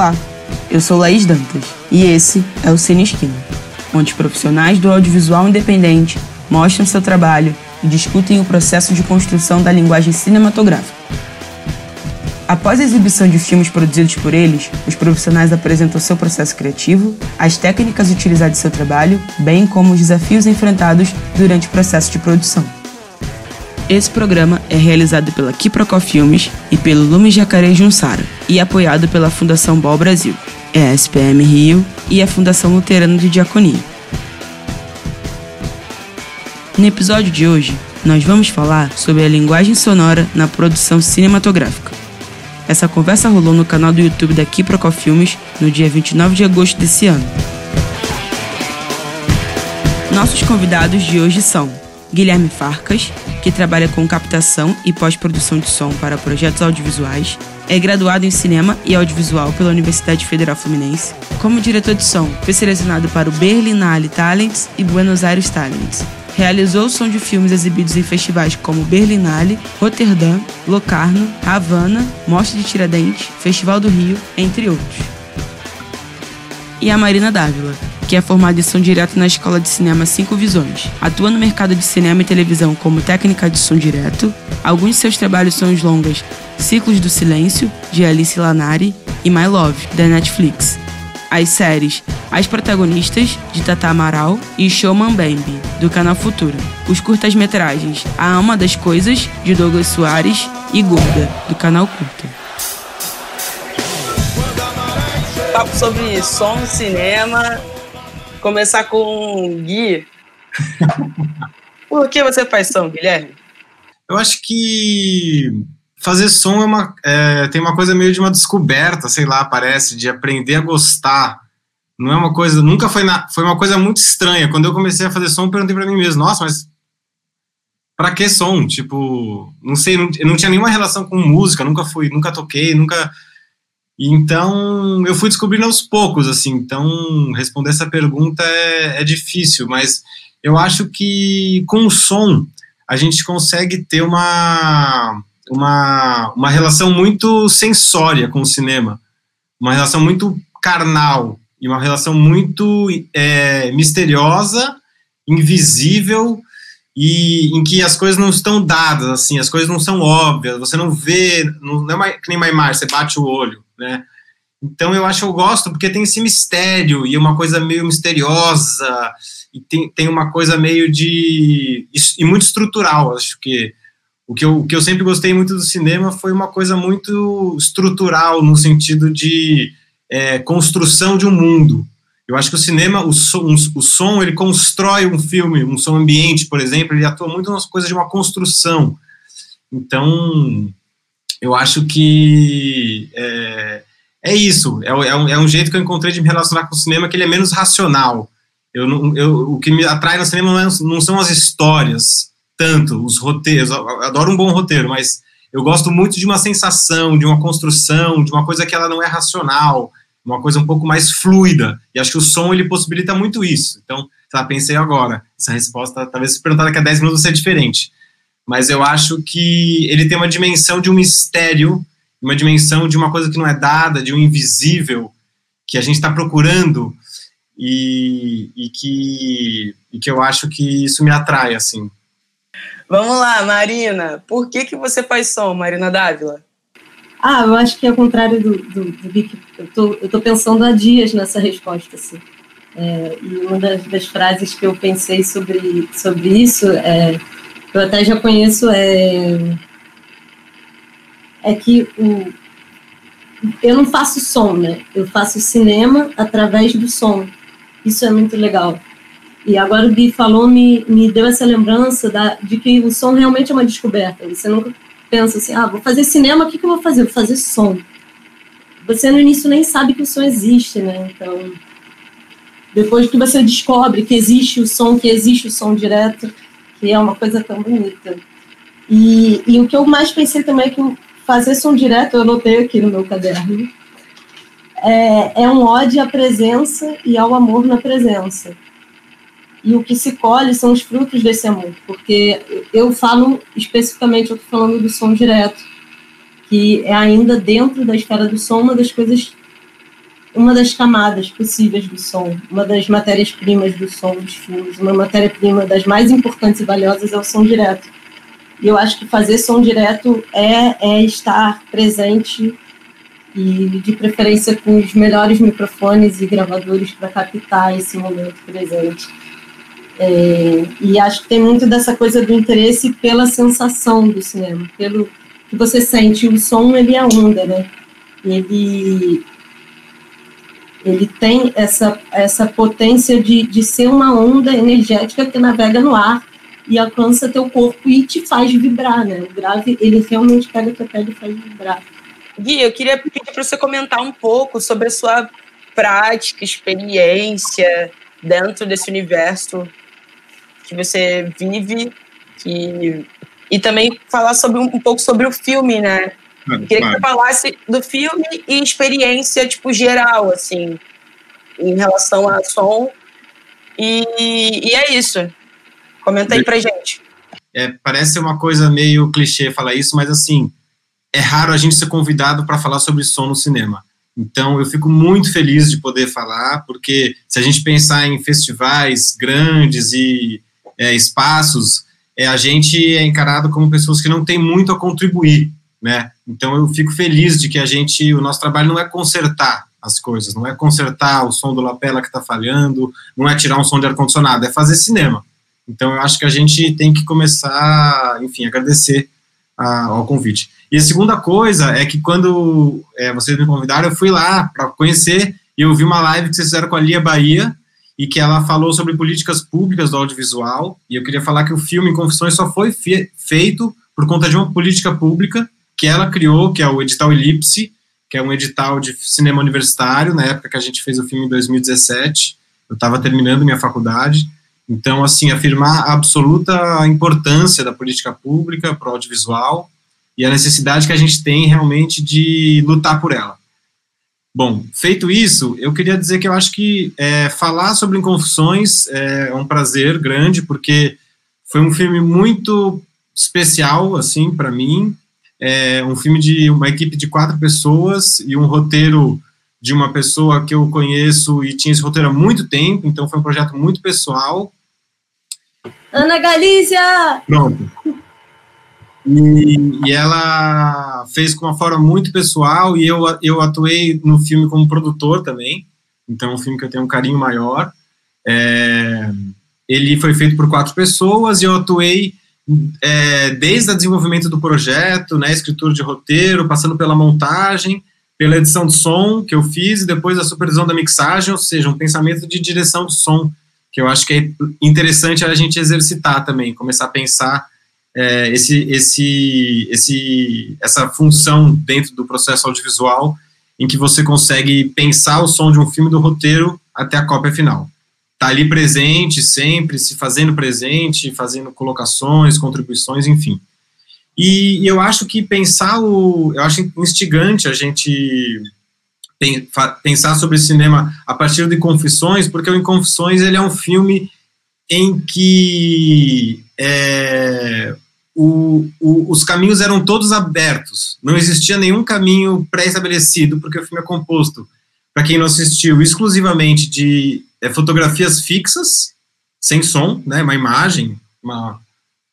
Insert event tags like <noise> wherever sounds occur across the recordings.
Olá, eu sou Laís Dantas e esse é o Cine Esquina, onde profissionais do audiovisual independente mostram seu trabalho e discutem o processo de construção da linguagem cinematográfica. Após a exibição de filmes produzidos por eles, os profissionais apresentam seu processo criativo, as técnicas utilizadas em seu trabalho, bem como os desafios enfrentados durante o processo de produção. Esse programa é realizado pela Kiprocó Filmes e pelo Lume Jacaré Junsara e apoiado pela Fundação Bol Brasil, é a SPM Rio e a Fundação Luterana de Diaconia. No episódio de hoje, nós vamos falar sobre a linguagem sonora na produção cinematográfica. Essa conversa rolou no canal do YouTube da Kiprocó Filmes no dia 29 de agosto desse ano. Nossos convidados de hoje são Guilherme Farcas, que trabalha com captação e pós-produção de som para projetos audiovisuais, é graduado em cinema e audiovisual pela Universidade Federal Fluminense. Como diretor de som, foi selecionado para o Berlinale Talents e Buenos Aires Talents, Realizou o som de filmes exibidos em festivais como Berlinale, Roterdã, Locarno, Havana, Mostra de Tiradentes, Festival do Rio, entre outros. E a Marina Dávila, que é formada em som direto na Escola de Cinema Cinco Visões. Atua no mercado de cinema e televisão como técnica de som direto. Alguns de seus trabalhos são os longas Ciclos do Silêncio, de Alice Lanari, e My Love, da Netflix, as séries As Protagonistas, de Tata Amaral, e Showman Bambi, do canal Futura. Os curtas-metragens A Alma das Coisas, de Douglas Soares, e Gorda, do canal Curta. Papo sobre som, cinema. Começar com Gui. <laughs> Por que você faz som, Guilherme? Eu acho que fazer som é uma, é, tem uma coisa meio de uma descoberta, sei lá, parece, de aprender a gostar. Não é uma coisa, nunca foi na, foi uma coisa muito estranha. Quando eu comecei a fazer som, eu perguntei para mim mesmo, nossa, mas para que som? Tipo, não sei, não, eu não tinha nenhuma relação com música, nunca fui, nunca toquei, nunca. Então, eu fui descobrindo aos poucos, assim. Então, responder essa pergunta é, é difícil, mas eu acho que com o som a gente consegue ter uma uma, uma relação muito sensória com o cinema, uma relação muito carnal e uma relação muito é, misteriosa, invisível e em que as coisas não estão dadas, assim, as coisas não são óbvias, você não vê, não, não é uma, que nem uma imagem, você bate o olho, né? Então eu acho que eu gosto porque tem esse mistério e uma coisa meio misteriosa e tem, tem uma coisa meio de e muito estrutural, acho que o que, eu, o que eu sempre gostei muito do cinema foi uma coisa muito estrutural, no sentido de é, construção de um mundo. Eu acho que o cinema, o som, o som, ele constrói um filme, um som ambiente, por exemplo, ele atua muito nas coisas de uma construção. Então, eu acho que é, é isso. É, é, um, é um jeito que eu encontrei de me relacionar com o cinema que ele é menos racional. Eu, eu, o que me atrai no cinema não, é, são as histórias, tanto os roteiros, eu adoro um bom roteiro, mas eu gosto muito de uma sensação, de uma construção, de uma coisa que ela não é racional, uma coisa um pouco mais fluida. E acho que o som ele possibilita muito isso. Então, tá, pensei agora, essa resposta, talvez se perguntar daqui a 10 minutos seja diferente. Mas eu acho que ele tem uma dimensão de um mistério, uma dimensão de uma coisa que não é dada, de um invisível, que a gente está procurando e, e, que, e que eu acho que isso me atrai, assim. Vamos lá, Marina. Por que, que você faz som, Marina Dávila? Ah, eu acho que é ao contrário do, do, do Vic. Eu tô, tô pensando há dias nessa resposta, assim. É, e uma das, das, frases que eu pensei sobre, sobre isso, é, eu até já conheço, é, é que o, eu não faço som, né? Eu faço cinema através do som. Isso é muito legal. E agora o Gui falou, me, me deu essa lembrança da, de que o som realmente é uma descoberta. Você nunca pensa assim, ah, vou fazer cinema, o que, que eu vou fazer? Vou fazer som. Você no início nem sabe que o som existe, né? Então, depois que você descobre que existe o som, que existe o som direto, que é uma coisa tão bonita. E, e o que eu mais pensei também é que fazer som direto, eu anotei aqui no meu caderno, é, é um ode à presença e ao amor na presença e o que se colhe são os frutos desse amor, porque eu falo especificamente, eu estou falando do som direto, que é ainda dentro da esfera do som uma das coisas uma das camadas possíveis do som, uma das matérias-primas do som dos filmes, uma matéria-prima das mais importantes e valiosas é o som direto. E eu acho que fazer som direto é, é estar presente e de preferência com os melhores microfones e gravadores para captar esse momento presente. É, e acho que tem muito dessa coisa do interesse pela sensação do cinema, pelo que você sente. O som ele é onda, né? Ele ele tem essa essa potência de, de ser uma onda energética que navega no ar e alcança teu corpo e te faz vibrar, né? O grave ele realmente pega tua pele e faz vibrar. Gui, eu queria pedir para você comentar um pouco sobre a sua prática, experiência dentro desse universo que você vive, que e também falar sobre um, um pouco sobre o filme, né? Claro, Queria claro. que você falasse do filme e experiência tipo geral, assim, em relação a som. E, e é isso. Comenta aí pra gente. É, parece uma coisa meio clichê falar isso, mas assim, é raro a gente ser convidado para falar sobre som no cinema. Então, eu fico muito feliz de poder falar, porque se a gente pensar em festivais grandes e é, espaços, é, a gente é encarado como pessoas que não têm muito a contribuir, né? Então, eu fico feliz de que a gente, o nosso trabalho não é consertar as coisas, não é consertar o som do lapela que está falhando, não é tirar um som de ar-condicionado, é fazer cinema. Então, eu acho que a gente tem que começar, enfim, agradecer a, ao convite. E a segunda coisa é que quando é, vocês me convidaram, eu fui lá para conhecer e eu vi uma live que vocês fizeram com a Lia Bahia e que ela falou sobre políticas públicas do audiovisual. E eu queria falar que o filme Confissões só foi fe feito por conta de uma política pública que ela criou, que é o edital Elipse, que é um edital de cinema universitário, na época que a gente fez o filme em 2017. Eu estava terminando minha faculdade. Então, assim, afirmar a absoluta importância da política pública para o audiovisual e a necessidade que a gente tem realmente de lutar por ela. Bom, feito isso, eu queria dizer que eu acho que é, falar sobre Inconfissões é um prazer grande, porque foi um filme muito especial, assim, para mim. É um filme de uma equipe de quatro pessoas e um roteiro de uma pessoa que eu conheço e tinha esse roteiro há muito tempo, então foi um projeto muito pessoal Ana Galícia! Pronto. E, e, ela fez com uma forma muito pessoal e eu, eu atuei no filme como produtor também, então é um filme que eu tenho um carinho maior. É, ele foi feito por quatro pessoas e eu atuei é, desde o desenvolvimento do projeto, né, escritura de roteiro, passando pela montagem, pela edição de som que eu fiz e depois a supervisão da mixagem, ou seja, um pensamento de direção de som que eu acho que é interessante a gente exercitar também, começar a pensar é, esse, esse, esse, essa função dentro do processo audiovisual em que você consegue pensar o som de um filme do roteiro até a cópia final. Tá ali presente sempre, se fazendo presente, fazendo colocações, contribuições, enfim. E, e eu acho que pensar o, eu acho instigante a gente pensar sobre cinema a partir de Confissões, porque o Confissões ele é um filme em que é, o, o, os caminhos eram todos abertos, não existia nenhum caminho pré-estabelecido, porque o filme é composto, para quem não assistiu, exclusivamente de é, fotografias fixas, sem som, né, uma imagem, uma,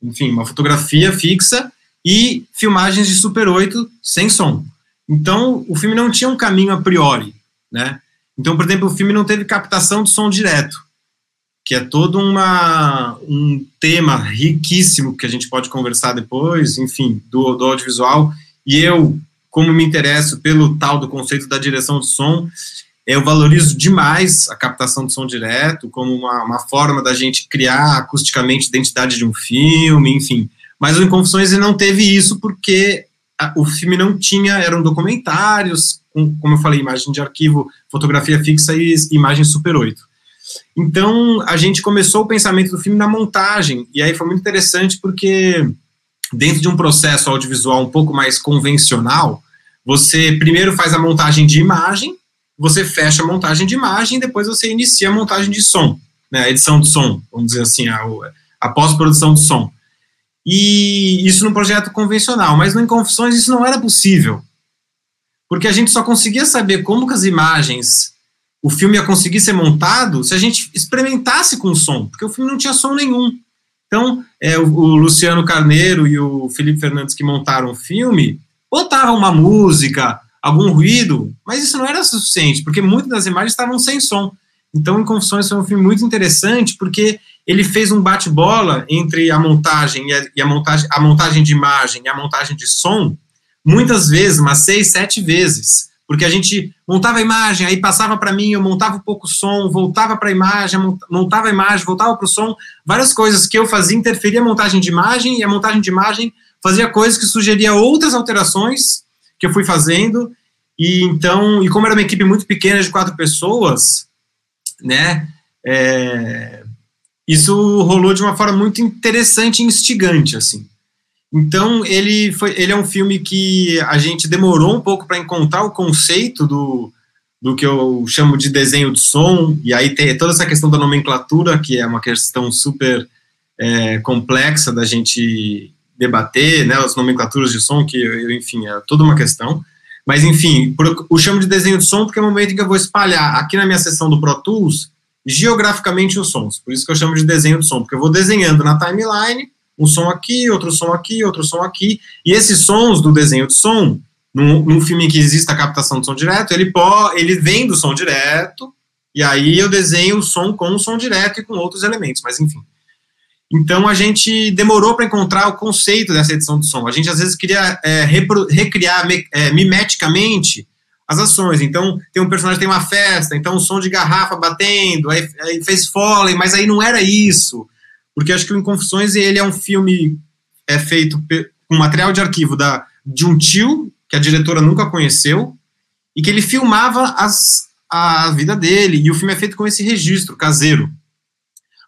enfim, uma fotografia fixa, e filmagens de Super 8 sem som. Então, o filme não tinha um caminho a priori, né? Então, por exemplo, o filme não teve captação de som direto, que é todo uma, um tema riquíssimo que a gente pode conversar depois, enfim, do, do audiovisual. E eu, como me interesso pelo tal do conceito da direção de som, eu valorizo demais a captação de som direto como uma, uma forma da gente criar acusticamente a identidade de um filme, enfim. Mas o Inconfissões não teve isso porque o filme não tinha, eram documentários, com, como eu falei, imagem de arquivo, fotografia fixa e imagem Super 8. Então, a gente começou o pensamento do filme na montagem, e aí foi muito interessante porque, dentro de um processo audiovisual um pouco mais convencional, você primeiro faz a montagem de imagem, você fecha a montagem de imagem, e depois você inicia a montagem de som, né, a edição do som, vamos dizer assim, a, a pós-produção do som. E isso no projeto convencional, mas no Inconfissões isso não era possível. porque a gente só conseguia saber como que as imagens, o filme ia conseguir ser montado se a gente experimentasse com o som, porque o filme não tinha som nenhum. Então, é, o, o Luciano Carneiro e o Felipe Fernandes que montaram o filme, botavam uma música, algum ruído, mas isso não era suficiente, porque muitas das imagens estavam sem som. Então, Em Confissões foi um filme muito interessante, porque ele fez um bate-bola entre a montagem e, a, e a, montagem, a montagem de imagem e a montagem de som, muitas vezes, umas seis, sete vezes, porque a gente montava a imagem, aí passava para mim, eu montava um pouco o som, voltava para a imagem, montava a imagem, voltava para o som, várias coisas que eu fazia interferia a montagem de imagem, e a montagem de imagem fazia coisas que sugeria outras alterações que eu fui fazendo, e então, e como era uma equipe muito pequena de quatro pessoas, né, é, isso rolou de uma forma muito interessante e instigante, assim. Então, ele, foi, ele é um filme que a gente demorou um pouco para encontrar o conceito do, do que eu chamo de desenho de som, e aí tem toda essa questão da nomenclatura, que é uma questão super é, complexa da gente debater, né, as nomenclaturas de som, que, enfim, é toda uma questão. Mas, enfim, o chamo de desenho de som porque é o momento em que eu vou espalhar aqui na minha seção do Pro Tools geograficamente os sons. Por isso que eu chamo de desenho de som, porque eu vou desenhando na timeline um som aqui, outro som aqui, outro som aqui, e esses sons do desenho de som, num, num filme em que existe a captação de som direto, ele, pode, ele vem do som direto, e aí eu desenho o som com o som direto e com outros elementos, mas enfim. Então a gente demorou para encontrar o conceito dessa edição de som. A gente às vezes queria é, recriar é, mimeticamente as ações. Então tem um personagem tem uma festa, então um som de garrafa batendo, aí, aí fez foley, mas aí não era isso, porque acho que o Inconfissões ele é um filme é feito com material de arquivo da de um tio que a diretora nunca conheceu e que ele filmava as, a vida dele e o filme é feito com esse registro caseiro.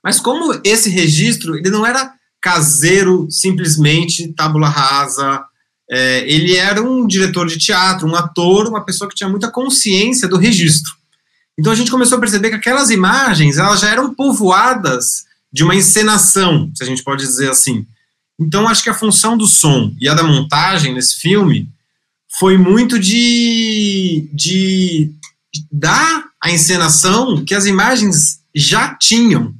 Mas como esse registro, ele não era caseiro, simplesmente tábula rasa, é, ele era um diretor de teatro, um ator, uma pessoa que tinha muita consciência do registro. Então a gente começou a perceber que aquelas imagens, elas já eram povoadas de uma encenação, se a gente pode dizer assim. Então acho que a função do som e a da montagem nesse filme foi muito de, de dar a encenação que as imagens já tinham.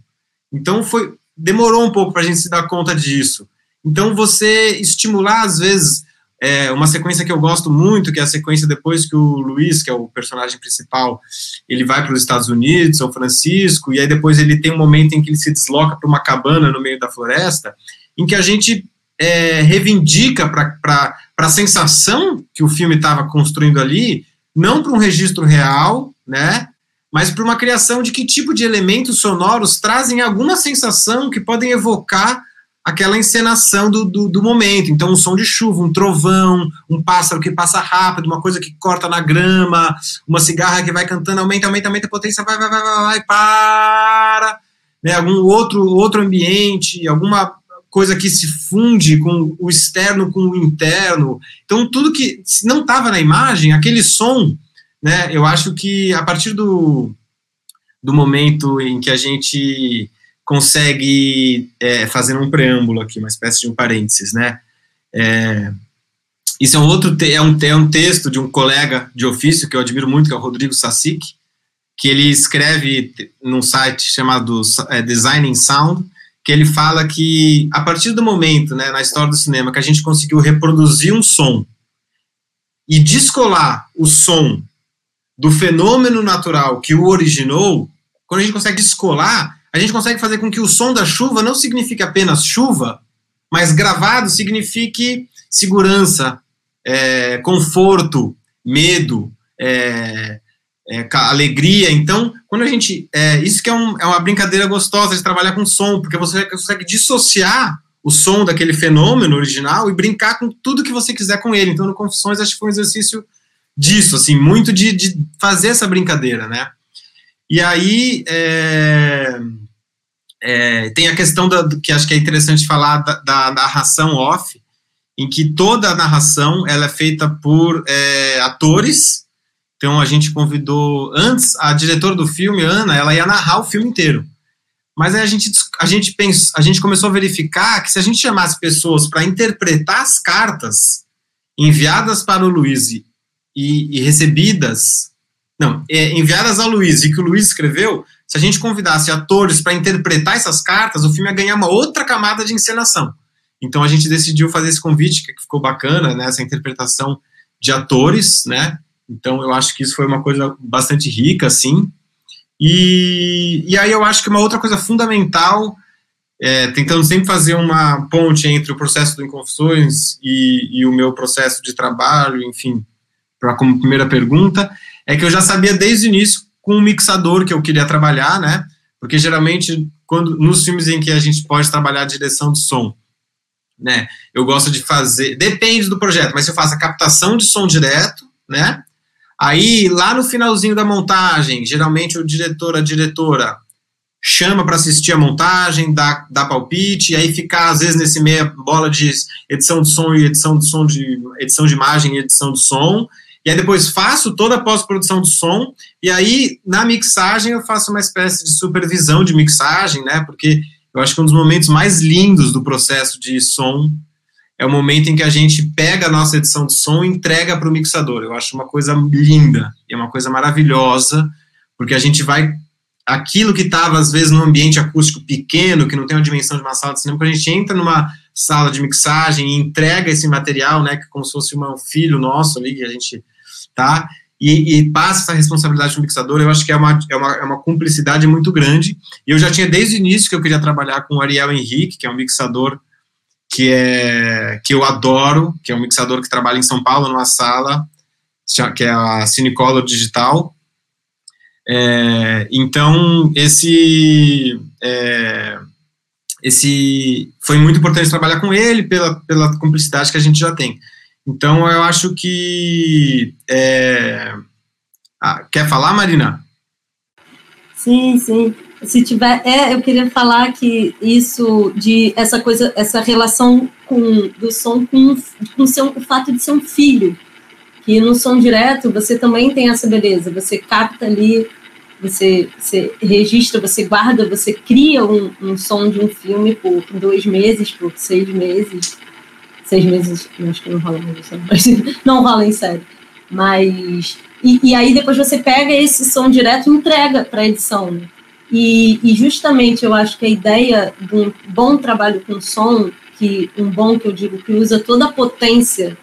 Então foi demorou um pouco para a gente se dar conta disso. Então você estimular às vezes é, uma sequência que eu gosto muito, que é a sequência depois que o Luiz, que é o personagem principal, ele vai para os Estados Unidos, São Francisco, e aí depois ele tem um momento em que ele se desloca para uma cabana no meio da floresta, em que a gente é, reivindica para a sensação que o filme estava construindo ali, não para um registro real, né, mas para uma criação de que tipo de elementos sonoros trazem alguma sensação que podem evocar aquela encenação do, do, do, momento. Então, um som de chuva, um trovão, um pássaro que passa rápido, uma coisa que corta na grama, uma cigarra que vai cantando, aumenta, aumenta, aumenta a potência, vai, vai, vai, vai, vai para. Né, algum outro, outro ambiente, alguma coisa que se funde com o externo com o interno. Então, tudo que não estava na imagem, aquele som né, eu acho que a partir do, do momento em que a gente consegue é, fazer um preâmbulo aqui, uma espécie de um parênteses, né, é, isso é um outro é um, é um texto de um colega de ofício que eu admiro muito, que é o Rodrigo Sassic, que ele escreve num site chamado é, Designing Sound, que ele fala que a partir do momento, né, na história do cinema, que a gente conseguiu reproduzir um som e descolar o som do fenômeno natural que o originou, quando a gente consegue descolar, a gente consegue fazer com que o som da chuva não signifique apenas chuva, mas gravado signifique segurança, é, conforto, medo, é, é, alegria. Então, quando a gente. É, isso que é, um, é, uma brincadeira gostosa de trabalhar com som, porque você consegue dissociar o som daquele fenômeno original e brincar com tudo que você quiser com ele. Então, no Confissões, acho que foi um exercício disso, assim, muito de, de fazer essa brincadeira, né? E aí é, é, tem a questão da, que acho que é interessante falar da, da, narração off, em que toda a narração ela é feita por é, atores. Então a gente convidou antes a diretora do filme, Ana, ela ia narrar o filme inteiro. Mas aí a gente a gente pensa, a gente começou a verificar que se a gente chamasse pessoas para interpretar as cartas enviadas para o Luiz e, e recebidas, não, é, enviadas ao Luiz e que o Luiz escreveu, se a gente convidasse atores para interpretar essas cartas, o filme ia ganhar uma outra camada de encenação. Então a gente decidiu fazer esse convite, que ficou bacana, né, essa interpretação de atores, né? Então eu acho que isso foi uma coisa bastante rica, assim. E, e aí eu acho que uma outra coisa fundamental, é, tentando sempre fazer uma ponte entre o processo do Inconfissões e, e o meu processo de trabalho, enfim, para como primeira pergunta, é que eu já sabia desde o início com o mixador que eu queria trabalhar, né? Porque geralmente quando nos filmes em que a gente pode trabalhar a direção de som, né? Eu gosto de fazer, depende do projeto, mas se eu faço a captação de som direto, né? Aí lá no finalzinho da montagem, geralmente o diretor, a diretora chama para assistir a montagem, dá, dá palpite, e aí ficar às vezes nesse meia bola de edição de som e edição de som de edição de imagem e edição de som. E aí depois faço toda a pós-produção de som, e aí na mixagem eu faço uma espécie de supervisão de mixagem, né? Porque eu acho que um dos momentos mais lindos do processo de som é o momento em que a gente pega a nossa edição de som e entrega para o mixador. Eu acho uma coisa linda, é uma coisa maravilhosa, porque a gente vai aquilo que estava às vezes num ambiente acústico pequeno, que não tem uma dimensão de uma sala de cinema, quando a gente entra numa sala de mixagem e entrega esse material, né, que como se fosse um filho nosso ali, que a gente tá e, e, passa essa responsabilidade para mixador, eu acho que é uma, é, uma, é uma cumplicidade muito grande. E eu já tinha desde o início que eu queria trabalhar com o Ariel Henrique, que é um mixador que, é, que eu adoro, que é um mixador que trabalha em São Paulo, numa sala, que é a Cinecolor Digital. É, então, esse, é, esse foi muito importante trabalhar com ele pela, pela cumplicidade que a gente já tem. Então, eu acho que. É... Ah, quer falar, Marina? Sim, sim. Se tiver, é, eu queria falar que isso de essa coisa, essa relação com do som com, com seu, o fato de ser um filho, que no som direto você também tem essa beleza, você capta ali, você, você registra, você guarda, você cria um, um som de um filme por dois meses, por seis meses, seis meses, acho que não rola mais mas <laughs> não rola em série. Mas. E, e, aí depois você pega esse som direto e entrega para a edição. Né? E, e, justamente eu acho que a ideia de um bom trabalho com som, que um bom que eu digo que usa toda a potência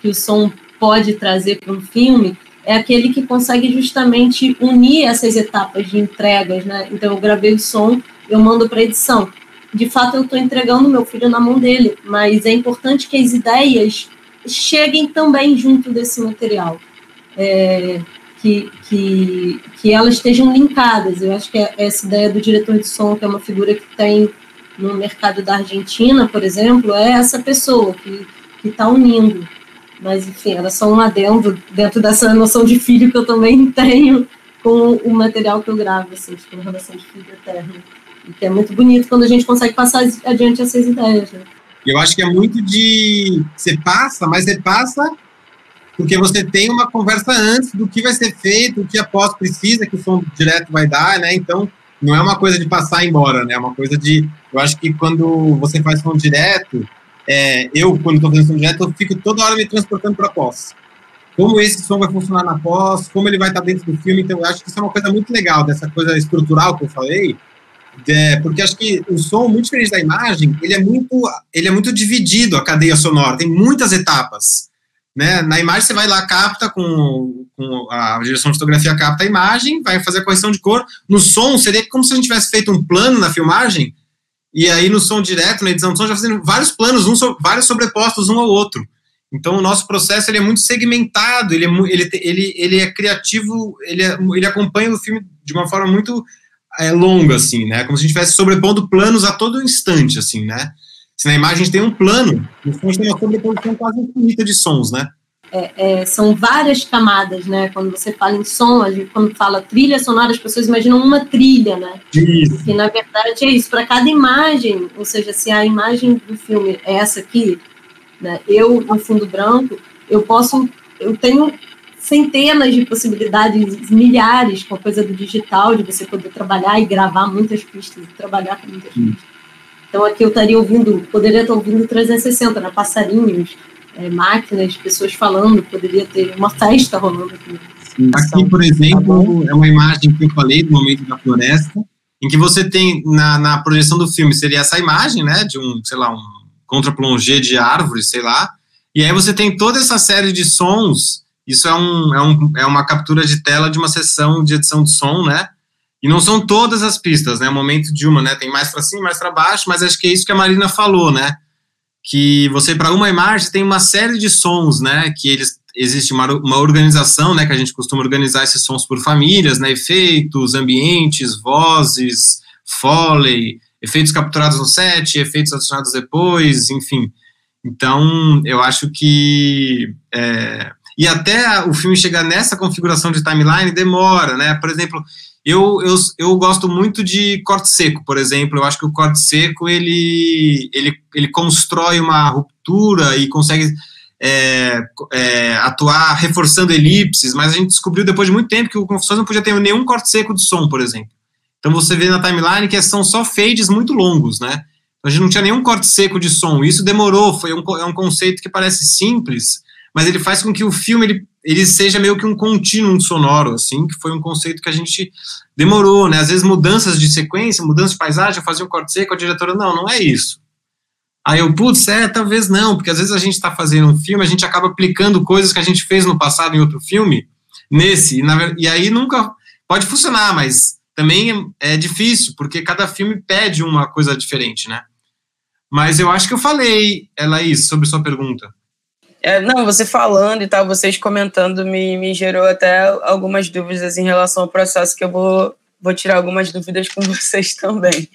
que o som pode trazer para um filme, é aquele que consegue justamente unir essas etapas de entregas, né? Então eu gravei o som, eu mando para edição de fato eu estou entregando meu filho na mão dele, mas é importante que as ideias cheguem também junto desse material, é, que, que, que elas estejam linkadas. Eu acho que é essa ideia do diretor de som, que é uma figura que tem no mercado da Argentina, por exemplo, é essa pessoa que está unindo. Mas, enfim, era só um adendo dentro dessa noção de filho que eu também <laughs> tenho com o material que eu gravo, assim, tipo, uma relação de filho eterno que é muito bonito quando a gente consegue passar adiante essas ideias. Né? Eu acho que é muito de. Você passa, mas você passa porque você tem uma conversa antes do que vai ser feito, o que a pós precisa, que o som direto vai dar, né? Então, não é uma coisa de passar embora, né? É uma coisa de. Eu acho que quando você faz som direto, é, eu, quando estou fazendo direto, eu fico toda hora me transportando para pós. Como esse som vai funcionar na pós, como ele vai estar dentro do filme. Então, eu acho que isso é uma coisa muito legal, dessa coisa estrutural que eu falei, é, porque acho que o som, muito diferente da imagem, ele é muito, ele é muito dividido a cadeia sonora, tem muitas etapas. Né? Na imagem você vai lá, capta com, com a direção de fotografia, capta a imagem, vai fazer a correção de cor. No som, seria como se a gente tivesse feito um plano na filmagem, e aí no som direto, na edição de som, já fazendo vários planos, um so, vários sobrepostos um ao outro. Então o nosso processo ele é muito segmentado, ele é, ele, ele, ele é criativo, ele, é, ele acompanha o filme de uma forma muito é, longa, assim, né? Como se a gente estivesse sobrepondo planos a todo instante, assim, né? Se na imagem a gente tem um plano, no fundo tem uma sobreposição quase infinita de sons, né? É, é, são várias camadas, né? Quando você fala em som, gente, quando fala trilha sonora, as pessoas imaginam uma trilha, né? Isso. E na verdade é isso. Para cada imagem, ou seja, se a imagem do filme é essa aqui, né? Eu no fundo branco, eu posso, eu tenho centenas de possibilidades, milhares com a coisa do digital, de você poder trabalhar e gravar muitas pistas, trabalhar com muitas pistas. Então aqui eu estaria ouvindo, poderia estar ouvindo 360, né, passarinhos, é, máquinas, pessoas falando, poderia ter uma festa rolando aqui. Aqui, por exemplo, é uma imagem que eu falei do momento da floresta, em que você tem na, na projeção do filme seria essa imagem, né, de um, sei lá, um contra-plongé de árvores, sei lá, e aí você tem toda essa série de sons, isso é, um, é, um, é uma captura de tela de uma sessão de edição de som, né, e não são todas as pistas, né, é o momento de uma, né, tem mais para cima, mais para baixo, mas acho que é isso que a Marina falou, né, que você, para uma imagem, tem uma série de sons, né, que eles existe uma, uma organização, né, que a gente costuma organizar esses sons por famílias, né, efeitos, ambientes, vozes, foley, efeitos capturados no set, efeitos adicionados depois, enfim. Então, eu acho que é, e até o filme chegar nessa configuração de timeline demora, né? Por exemplo, eu, eu, eu gosto muito de corte seco, por exemplo. Eu acho que o corte seco ele, ele, ele constrói uma ruptura e consegue é, é, atuar reforçando elipses, mas a gente descobriu depois de muito tempo que o Confissões não podia ter nenhum corte seco de som, por exemplo. Então você vê na timeline que são só fades muito longos, né? Então, a gente não tinha nenhum corte seco de som. Isso demorou, foi um, é um conceito que parece simples, mas ele faz com que o filme ele, ele seja meio que um contínuo sonoro, assim, que foi um conceito que a gente demorou, né? Às vezes mudanças de sequência, mudanças de paisagem, fazia um corte seco, a diretora, não, não é isso. Aí eu, putz, é, talvez não, porque às vezes a gente está fazendo um filme, a gente acaba aplicando coisas que a gente fez no passado em outro filme, nesse, e, na, e aí nunca pode funcionar, mas também é difícil, porque cada filme pede uma coisa diferente, né? Mas eu acho que eu falei, Laís, sobre sua pergunta. É, não, você falando e tal, vocês comentando, me, me gerou até algumas dúvidas em relação ao processo que eu vou vou tirar algumas dúvidas com <laughs> vocês também.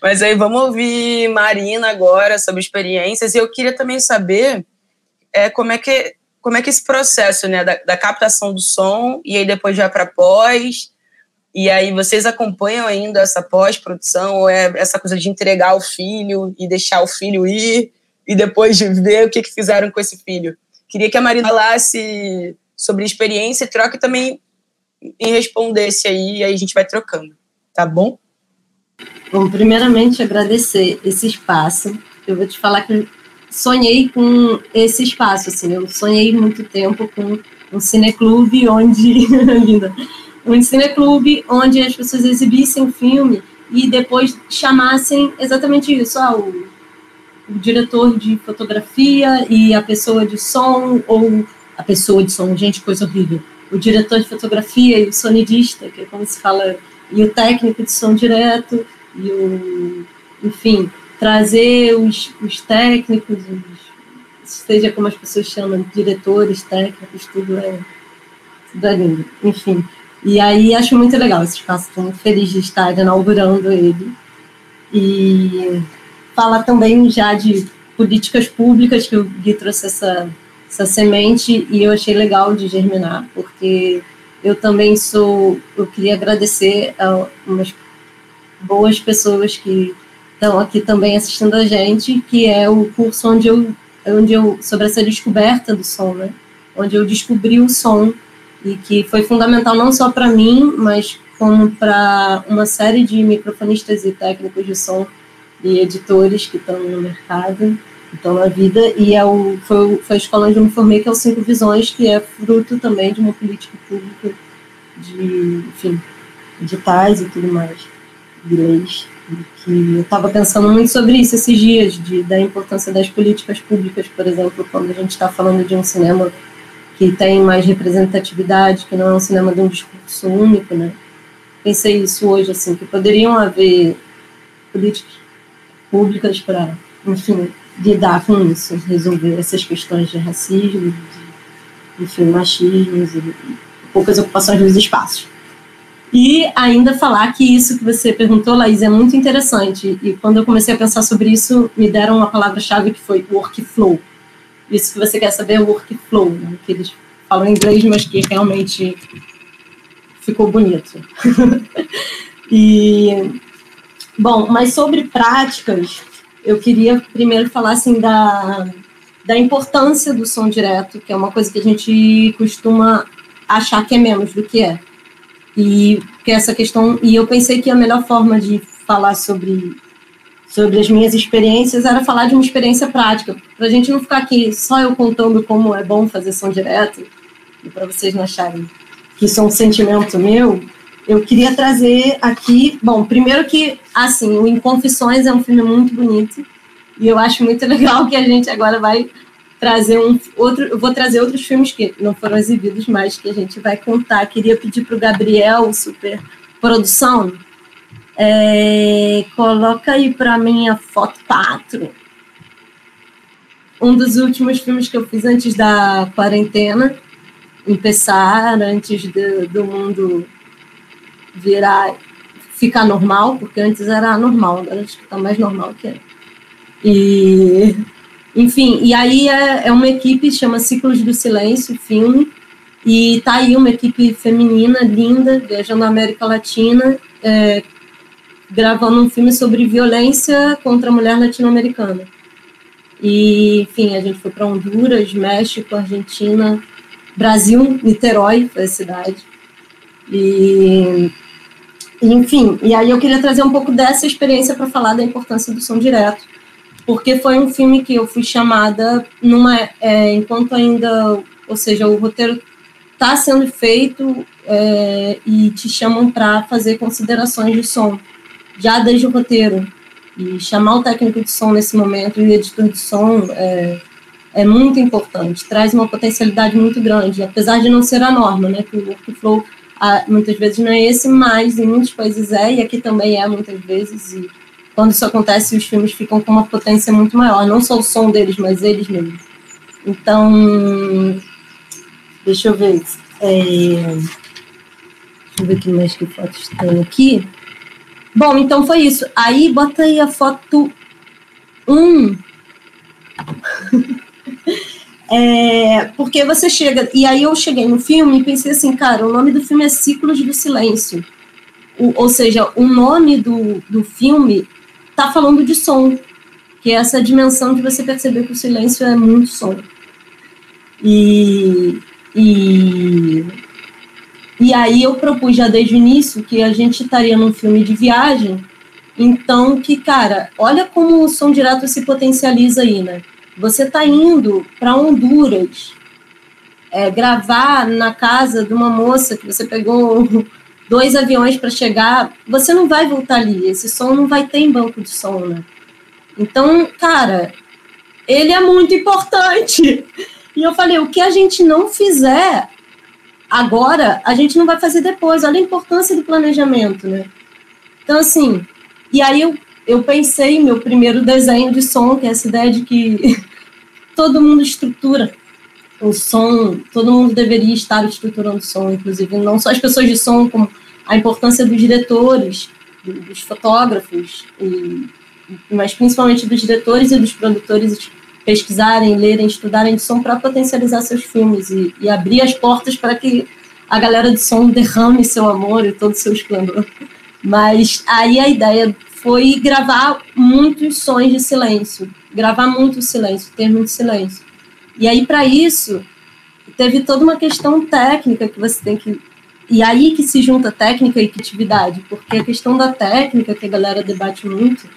Mas aí vamos ouvir Marina agora sobre experiências. E eu queria também saber é, como, é que, como é que esse processo né, da, da captação do som e aí depois já para pós. E aí vocês acompanham ainda essa pós-produção ou é essa coisa de entregar o filho e deixar o filho ir e depois de ver o que, que fizeram com esse filho? Queria que a Marina falasse sobre experiência e troca também e respondesse aí, e aí a gente vai trocando, tá bom? Bom, primeiramente agradecer esse espaço. Eu vou te falar que sonhei com esse espaço, assim, eu sonhei muito tempo com um cineclube onde <laughs> linda, um cineclube onde as pessoas exibissem filme e depois chamassem exatamente isso, ah, o, o diretor de fotografia e a pessoa de som ou a pessoa de som, gente, coisa horrível o diretor de fotografia e o sonidista, que é como se fala, e o técnico de som direto, e o, enfim, trazer os, os técnicos, os, seja como as pessoas chamam, diretores, técnicos, tudo é, tudo é lindo, enfim. E aí acho muito legal esse espaço, estou muito feliz de estar inaugurando ele. E falar também já de políticas públicas, que o Gui trouxe essa essa semente e eu achei legal de germinar, porque eu também sou, eu queria agradecer a umas boas pessoas que estão aqui também assistindo a gente, que é o curso onde eu, onde eu sobre essa descoberta do som, né? Onde eu descobri o som e que foi fundamental não só para mim, mas como para uma série de microfonistas e técnicos de som e editores que estão no mercado então, na vida, e é o, foi, foi a escola onde eu me formei, que é o Cinco Visões, que é fruto também de uma política pública de, enfim, editais e tudo mais, de leis. Que eu estava pensando muito sobre isso esses dias, de, da importância das políticas públicas, por exemplo, quando a gente está falando de um cinema que tem mais representatividade, que não é um cinema de um discurso único, né? Pensei isso hoje, assim, que poderiam haver políticas públicas para, enfim, lidar com isso, resolver essas questões de racismo, de, enfim, machismo e poucas ocupações dos espaços. E ainda falar que isso que você perguntou, Laís, é muito interessante. E quando eu comecei a pensar sobre isso, me deram uma palavra-chave que foi workflow. Isso que você quer saber é workflow, né? que eles falam em inglês, mas que realmente ficou bonito. <laughs> e, bom, mas sobre práticas, eu queria primeiro falar assim da, da importância do som direto, que é uma coisa que a gente costuma achar que é menos do que é. E que essa questão, e eu pensei que a melhor forma de falar sobre sobre as minhas experiências, era falar de uma experiência prática, para a gente não ficar aqui só eu contando como é bom fazer som direto, e para vocês não acharem que isso é um sentimento meu, eu queria trazer aqui, bom, primeiro que, assim, o Inconfissões é um filme muito bonito, e eu acho muito <laughs> legal que a gente agora vai trazer um outro, eu vou trazer outros filmes que não foram exibidos, mas que a gente vai contar. Queria pedir para o Gabriel, super produção, é, coloca aí para mim a foto 4. Um dos últimos filmes que eu fiz antes da quarentena, começar, antes do mundo virar, ficar normal, porque antes era anormal, agora acho que está mais normal que é. E, enfim, e aí é, é uma equipe, chama Ciclos do Silêncio, filme, e tá aí uma equipe feminina linda, viajando a América Latina, é, gravando um filme sobre violência contra a mulher latino-americana. E, enfim, a gente foi para Honduras, México, Argentina, Brasil, Niterói foi a cidade. E, enfim, e aí eu queria trazer um pouco dessa experiência para falar da importância do som direto, porque foi um filme que eu fui chamada numa, é, enquanto ainda, ou seja, o roteiro está sendo feito é, e te chamam para fazer considerações de som, já desde o roteiro. E chamar o técnico de som nesse momento e o editor de som é, é muito importante, traz uma potencialidade muito grande, apesar de não ser a norma, né? Que o workflow ah, muitas vezes não é esse, mas em muitos países é, e aqui também é muitas vezes. E quando isso acontece, os filmes ficam com uma potência muito maior, não só o som deles, mas eles mesmos. Então, deixa eu ver. É, deixa eu ver que mais que fotos tem aqui. Bom, então foi isso. Aí bota aí a foto 1. Um. <laughs> é, porque você chega. E aí eu cheguei no filme e pensei assim, cara, o nome do filme é Ciclos do Silêncio. O, ou seja, o nome do, do filme tá falando de som, que é essa dimensão de você perceber que o silêncio é muito som. E, e, e aí eu propus já desde o início que a gente estaria num filme de viagem, então que, cara, olha como o som direto se potencializa aí, né? Você está indo para Honduras é, gravar na casa de uma moça que você pegou <laughs> dois aviões para chegar, você não vai voltar ali. Esse som não vai ter em banco de som, né? Então, cara, ele é muito importante. <laughs> E eu falei, o que a gente não fizer agora, a gente não vai fazer depois. Olha a importância do planejamento, né? Então, assim, e aí eu, eu pensei meu primeiro desenho de som, que é essa ideia de que <laughs> todo mundo estrutura o som, todo mundo deveria estar estruturando o som, inclusive não só as pessoas de som, como a importância dos diretores, dos fotógrafos, e, mas principalmente dos diretores e dos produtores pesquisarem, lerem, estudarem de som para potencializar seus filmes e, e, abrir as portas para que a galera de som derrame seu amor e todo o seu esplendor. Mas aí a ideia foi gravar muitos sons de silêncio, gravar muito silêncio, ter muito silêncio. E aí, para isso, teve toda uma questão técnica que você tem que. E aí que se junta técnica e criatividade, porque a questão da técnica, que a galera debate muito,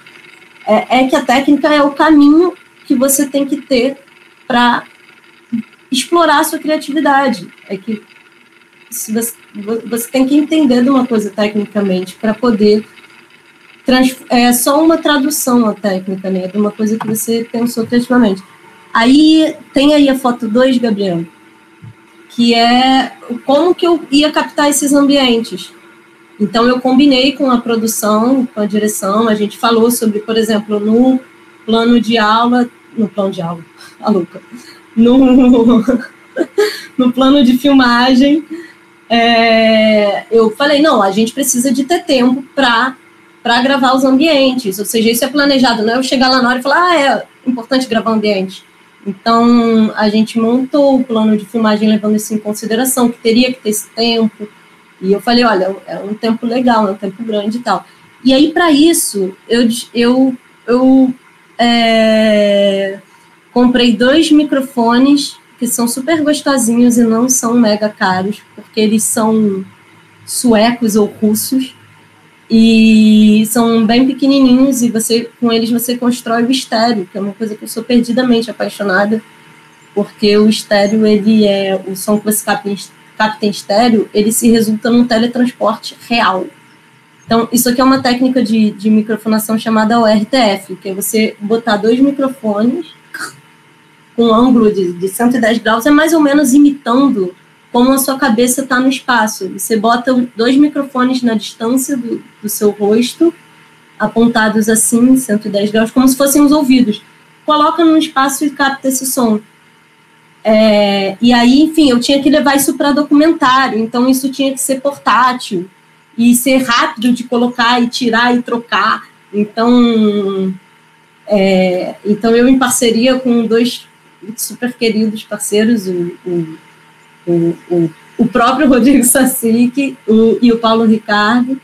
é, é que a técnica é o caminho que você tem que ter para explorar a sua criatividade. É que você, você tem que entender de uma coisa tecnicamente para poder trans, é só uma tradução a técnica, né? De uma coisa que você pensou criativamente. Aí tem aí a foto 2, Gabriel, que é como que eu ia captar esses ambientes. Então eu combinei com a produção, com a direção, a gente falou sobre, por exemplo, no plano de aula, no plano de aula, a <laughs> louca, no, <laughs> no plano de filmagem, é, eu falei, não, a gente precisa de ter tempo para para gravar os ambientes, ou seja, isso é planejado, não é eu chegar lá na hora e falar, ah, é importante gravar o ambiente. Então, a gente montou o plano de filmagem levando isso em consideração, que teria que ter esse tempo. E eu falei, olha, é um tempo legal, é um tempo grande e tal. E aí, para isso, eu, eu, eu é, comprei dois microfones que são super gostosinhos e não são mega caros, porque eles são suecos ou russos. E são bem pequenininhos e você com eles você constrói o estéreo, que é uma coisa que eu sou perdidamente apaixonada, porque o estéreo ele é o som que você capta em, capta em estéreo, ele se resulta num teletransporte real. Então, isso aqui é uma técnica de, de microfonação chamada ORTF, que é você botar dois microfones com um ângulo de, de 110 graus, é mais ou menos imitando como a sua cabeça está no espaço. Você bota dois microfones na distância do, do seu rosto, apontados assim, 110 graus, como se fossem os ouvidos. Coloca no espaço e capta esse som. É, e aí, enfim, eu tinha que levar isso para documentário, então isso tinha que ser portátil e ser rápido de colocar e tirar e trocar. Então, é, então eu em parceria com dois super queridos parceiros, o, o o, o, o próprio <laughs> Rodrigo Sassic o, e o Paulo Ricardo,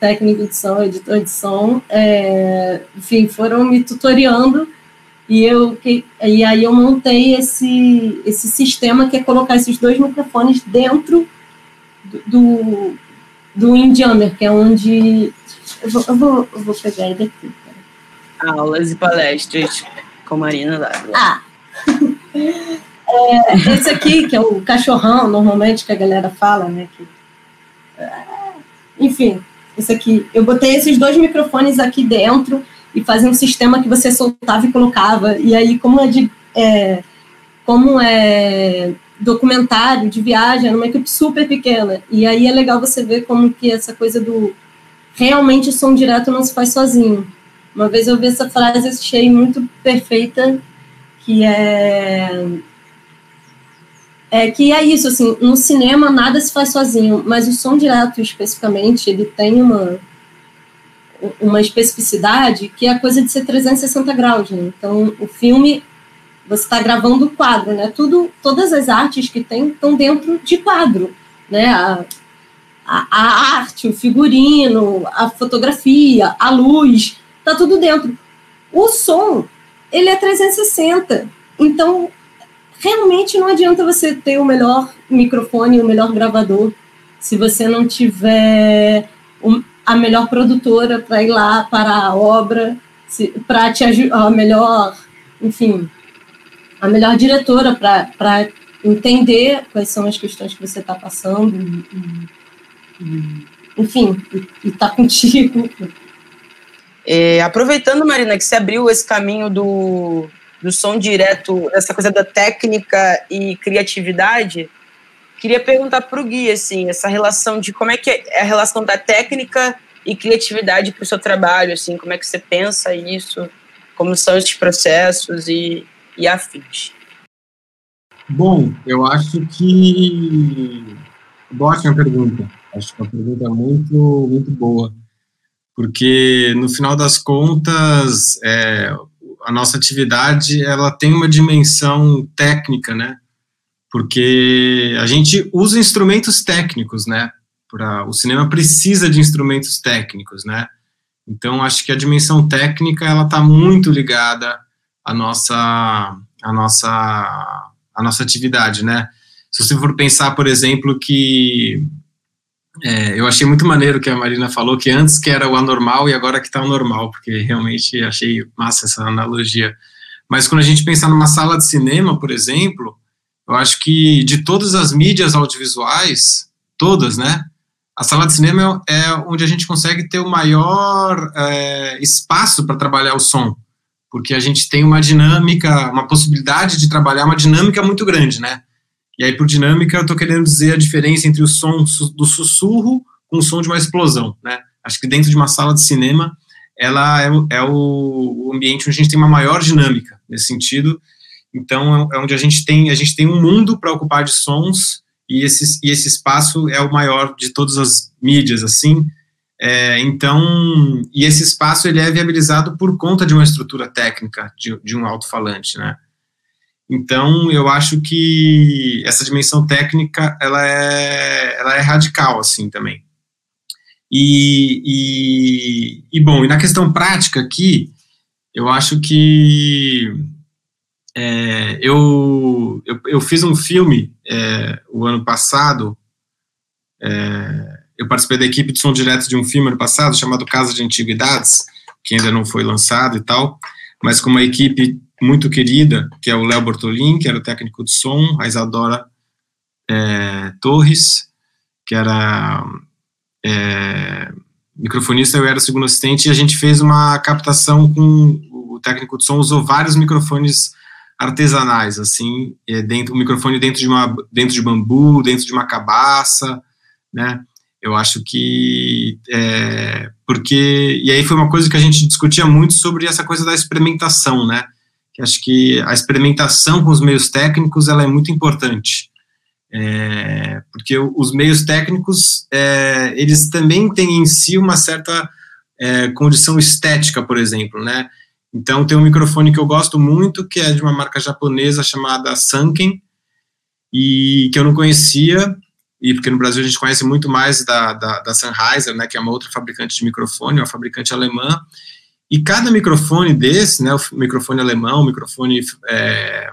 técnico de som, editor de som, é, enfim, foram me tutoriando e eu que, e aí eu montei esse esse sistema que é colocar esses dois microfones dentro do do, Indiamer, que é onde eu vou, eu vou, eu vou pegar ele aqui. Aulas e palestras com Marina Dávila. Ah. <laughs> É, esse aqui, que é o cachorrão, normalmente, que a galera fala, né? Que, é, enfim, esse aqui. Eu botei esses dois microfones aqui dentro e fazia um sistema que você soltava e colocava. E aí, como é, de, é, como é documentário de viagem, era uma equipe super pequena. E aí é legal você ver como que essa coisa do realmente som direto não se faz sozinho. Uma vez eu vi essa frase, achei muito perfeita, que é é que é isso, assim, no cinema nada se faz sozinho, mas o som direto especificamente, ele tem uma, uma especificidade que é a coisa de ser 360 graus, né? Então, o filme, você está gravando o quadro, né? Tudo, todas as artes que tem estão dentro de quadro, né? A, a, a arte, o figurino, a fotografia, a luz, tá tudo dentro. O som, ele é 360. Então, realmente não adianta você ter o melhor microfone, o melhor gravador, se você não tiver a melhor produtora para ir lá para a obra, para te ajudar, a melhor, enfim, a melhor diretora para entender quais são as questões que você está passando, e, e, enfim, e estar tá contigo. É, aproveitando, Marina, que você abriu esse caminho do, do som direto, essa coisa da técnica e criatividade, queria perguntar para o Gui, assim, essa relação de como é que é a relação da técnica e criatividade para o seu trabalho, assim, como é que você pensa isso, como são esses processos e, e afins. Bom, eu acho que ótima pergunta. Acho que é uma pergunta muito muito boa, porque no final das contas, é, a nossa atividade ela tem uma dimensão técnica, né? Porque a gente usa instrumentos técnicos, né? Pra, o cinema precisa de instrumentos técnicos, né? Então acho que a dimensão técnica ela está muito ligada à nossa à nossa à nossa atividade, né? Se você for pensar, por exemplo, que é, eu achei muito maneiro que a Marina falou que antes que era o anormal e agora que está o normal, porque realmente achei massa essa analogia. Mas quando a gente pensar numa sala de cinema, por exemplo, eu acho que de todas as mídias audiovisuais, todas, né? A sala de cinema é onde a gente consegue ter o maior é, espaço para trabalhar o som, porque a gente tem uma dinâmica, uma possibilidade de trabalhar uma dinâmica muito grande, né? E aí, por dinâmica, eu estou querendo dizer a diferença entre o som do sussurro com o som de uma explosão, né? Acho que dentro de uma sala de cinema, ela é, é o, ambiente onde a gente tem uma maior dinâmica nesse sentido. Então, é, é onde a gente tem a gente tem um mundo para ocupar de sons e esse, e esse espaço é o maior de todas as mídias, assim. É, então, e esse espaço ele é viabilizado por conta de uma estrutura técnica de, de um alto-falante, né? Então, eu acho que essa dimensão técnica, ela é, ela é radical, assim, também. E, e, e, bom, e na questão prática aqui, eu acho que é, eu, eu, eu, fiz um filme é, o ano passado, é, eu participei da equipe de som direto de um filme ano passado chamado Casa de Antiguidades, que ainda não foi lançado e tal, mas com uma equipe muito querida, que é o Léo Bortolin, que era o técnico de som, a Isadora é, Torres, que era é, microfonista, eu era segundo assistente, e a gente fez uma captação com o técnico de som, usou vários microfones artesanais, assim, é, dentro, o microfone dentro de, uma, dentro de bambu, dentro de uma cabaça, né, eu acho que, é, porque, e aí foi uma coisa que a gente discutia muito sobre essa coisa da experimentação, né, que acho que a experimentação com os meios técnicos, ela é muito importante, é, porque os meios técnicos, é, eles também têm em si uma certa é, condição estética, por exemplo, né? Então, tem um microfone que eu gosto muito, que é de uma marca japonesa chamada Sanken, e que eu não conhecia, e porque no Brasil a gente conhece muito mais da, da, da Sennheiser, né, que é uma outra fabricante de microfone, uma fabricante alemã, e cada microfone desse, né, o microfone alemão, o microfone é,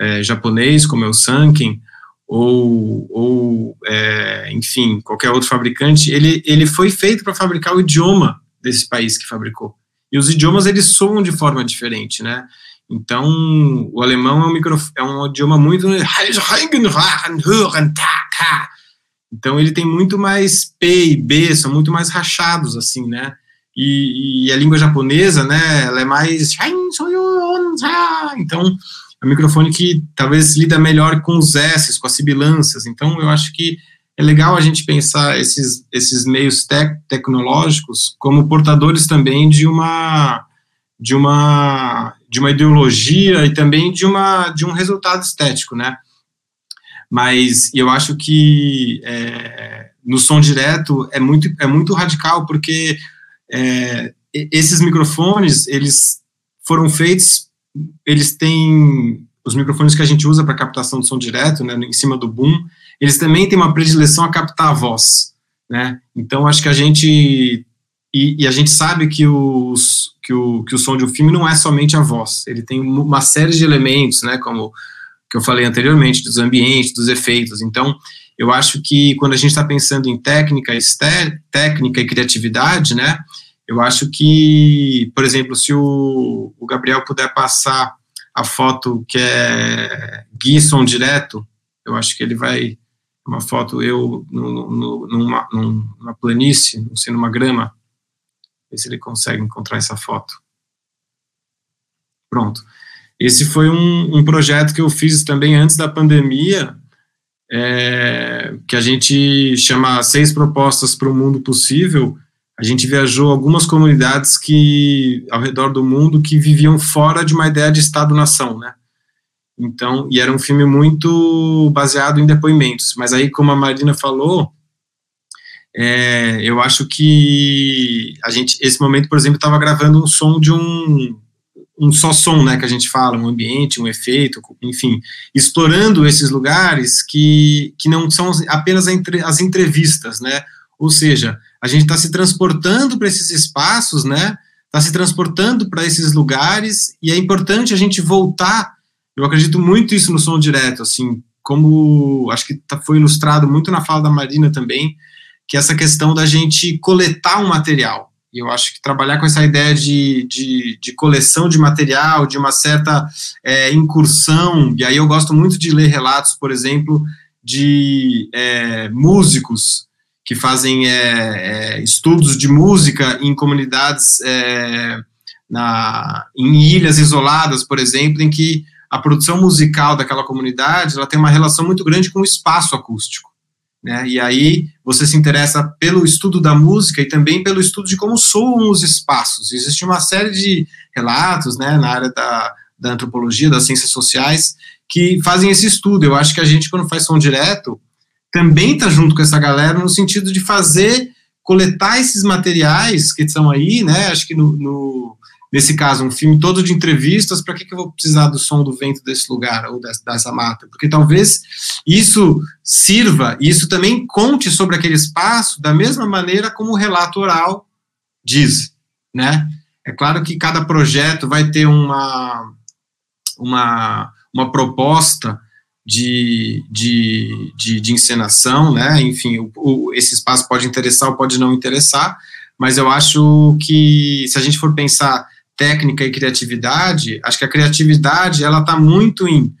é, japonês, como é o Sanken, ou, ou é, enfim, qualquer outro fabricante, ele, ele foi feito para fabricar o idioma desse país que fabricou. E os idiomas, eles soam de forma diferente, né? Então, o alemão é um, micro, é um idioma muito... Então, ele tem muito mais P e B, são muito mais rachados, assim, né? E, e a língua japonesa, né, ela é mais... Então, é um microfone que talvez lida melhor com os S's, com as sibilâncias. Então, eu acho que é legal a gente pensar esses, esses meios tec tecnológicos como portadores também de uma de uma de uma ideologia e também de uma de um resultado estético, né? Mas eu acho que é, no som direto é muito é muito radical porque é, esses microfones eles foram feitos eles têm os microfones que a gente usa para captação de som direto, né, em cima do boom, eles também têm uma predileção a captar a voz, né? Então acho que a gente e, e, a gente sabe que, os, que, o, que o som de um filme não é somente a voz, ele tem uma série de elementos, né, como que eu falei anteriormente, dos ambientes, dos efeitos. Então, eu acho que quando a gente está pensando em técnica, técnica e criatividade, né, eu acho que, por exemplo, se o, o Gabriel puder passar a foto que é Guisson direto, eu acho que ele vai. Uma foto eu no, no, numa, numa planície, não sei, numa grama. Ver se ele consegue encontrar essa foto. Pronto. Esse foi um, um projeto que eu fiz também antes da pandemia, é, que a gente chama Seis Propostas para o Mundo Possível, a gente viajou algumas comunidades que ao redor do mundo que viviam fora de uma ideia de Estado-nação, né? Então, e era um filme muito baseado em depoimentos. Mas aí, como a Marina falou, é, eu acho que a gente, esse momento, por exemplo, estava gravando um som de um um só som, né, que a gente fala, um ambiente, um efeito, enfim, explorando esses lugares que, que não são apenas as entrevistas, né, ou seja, a gente está se transportando para esses espaços, né? Está se transportando para esses lugares e é importante a gente voltar. Eu acredito muito isso no som direto, assim, como acho que tá, foi ilustrado muito na fala da Marina também, que essa questão da gente coletar um material. E eu acho que trabalhar com essa ideia de, de, de coleção de material, de uma certa é, incursão, e aí eu gosto muito de ler relatos, por exemplo, de é, músicos que fazem é, é, estudos de música em comunidades, é, na, em ilhas isoladas, por exemplo, em que a produção musical daquela comunidade ela tem uma relação muito grande com o espaço acústico. Né? E aí você se interessa pelo estudo da música e também pelo estudo de como soam os espaços. Existe uma série de relatos né, na área da, da antropologia, das ciências sociais, que fazem esse estudo. Eu acho que a gente, quando faz som direto, também está junto com essa galera no sentido de fazer, coletar esses materiais que estão aí, né? Acho que no, no nesse caso, um filme todo de entrevistas, para que, que eu vou precisar do som do vento desse lugar ou dessa, dessa mata? Porque talvez isso sirva, e isso também conte sobre aquele espaço da mesma maneira como o relato oral diz, né? É claro que cada projeto vai ter uma, uma, uma proposta de, de, de, de encenação, né? Enfim, o, o, esse espaço pode interessar ou pode não interessar, mas eu acho que se a gente for pensar técnica e criatividade, acho que a criatividade ela está muito em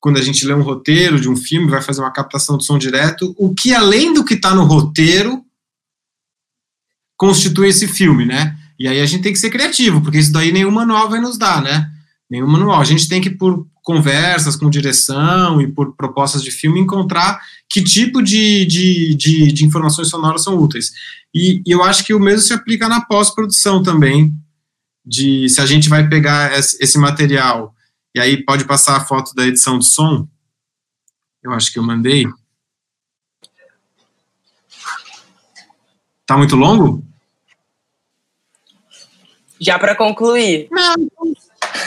quando a gente lê um roteiro de um filme, vai fazer uma captação de som direto, o que além do que está no roteiro constitui esse filme, né? E aí a gente tem que ser criativo, porque isso daí nenhum manual vai nos dar, né? Nenhum manual. A gente tem que, por conversas com direção e por propostas de filme, encontrar que tipo de, de, de, de informações sonoras são úteis. E, e, eu acho que o mesmo se aplica na pós-produção também, de se a gente vai pegar esse material e aí pode passar a foto da edição de som. Eu acho que eu mandei. Tá muito longo? Já para concluir. Não,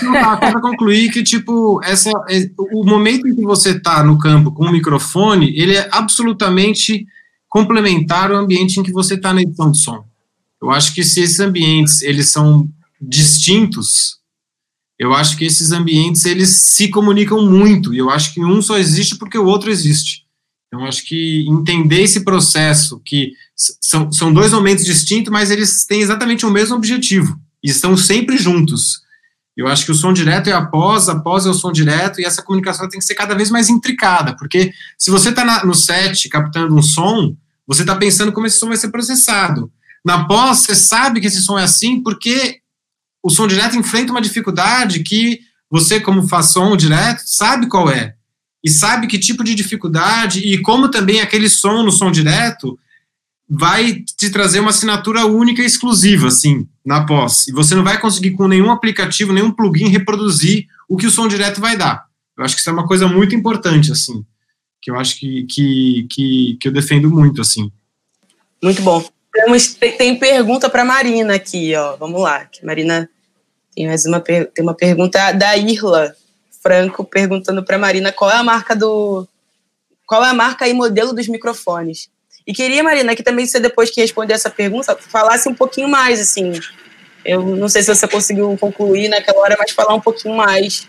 não tá, para concluir que tipo essa é, o momento em que você está no campo com o microfone, ele é absolutamente complementar ao ambiente em que você está na edição de som. Eu acho que se esses ambientes eles são distintos, eu acho que esses ambientes eles se comunicam muito e eu acho que um só existe porque o outro existe. Então acho que entender esse processo que são, são dois momentos distintos, mas eles têm exatamente o mesmo objetivo e estão sempre juntos. Eu acho que o som direto é a pós, a pós é o som direto, e essa comunicação tem que ser cada vez mais intricada, porque se você está no set captando um som, você está pensando como esse som vai ser processado. Na pós, você sabe que esse som é assim porque o som direto enfrenta uma dificuldade que você, como faz som direto, sabe qual é. E sabe que tipo de dificuldade e como também aquele som no som direto vai te trazer uma assinatura única e exclusiva, assim, na pós. E você não vai conseguir com nenhum aplicativo, nenhum plugin reproduzir o que o som direto vai dar. Eu acho que isso é uma coisa muito importante, assim, que eu acho que, que, que, que eu defendo muito, assim. Muito bom. Temos, tem pergunta para Marina aqui, ó. Vamos lá. Que Marina tem mais uma, tem uma pergunta da Irla Franco perguntando para Marina qual é a marca do qual é a marca e modelo dos microfones. E queria, Marina, que também você depois que responder essa pergunta falasse um pouquinho mais assim. Eu não sei se você conseguiu concluir naquela hora, mas falar um pouquinho mais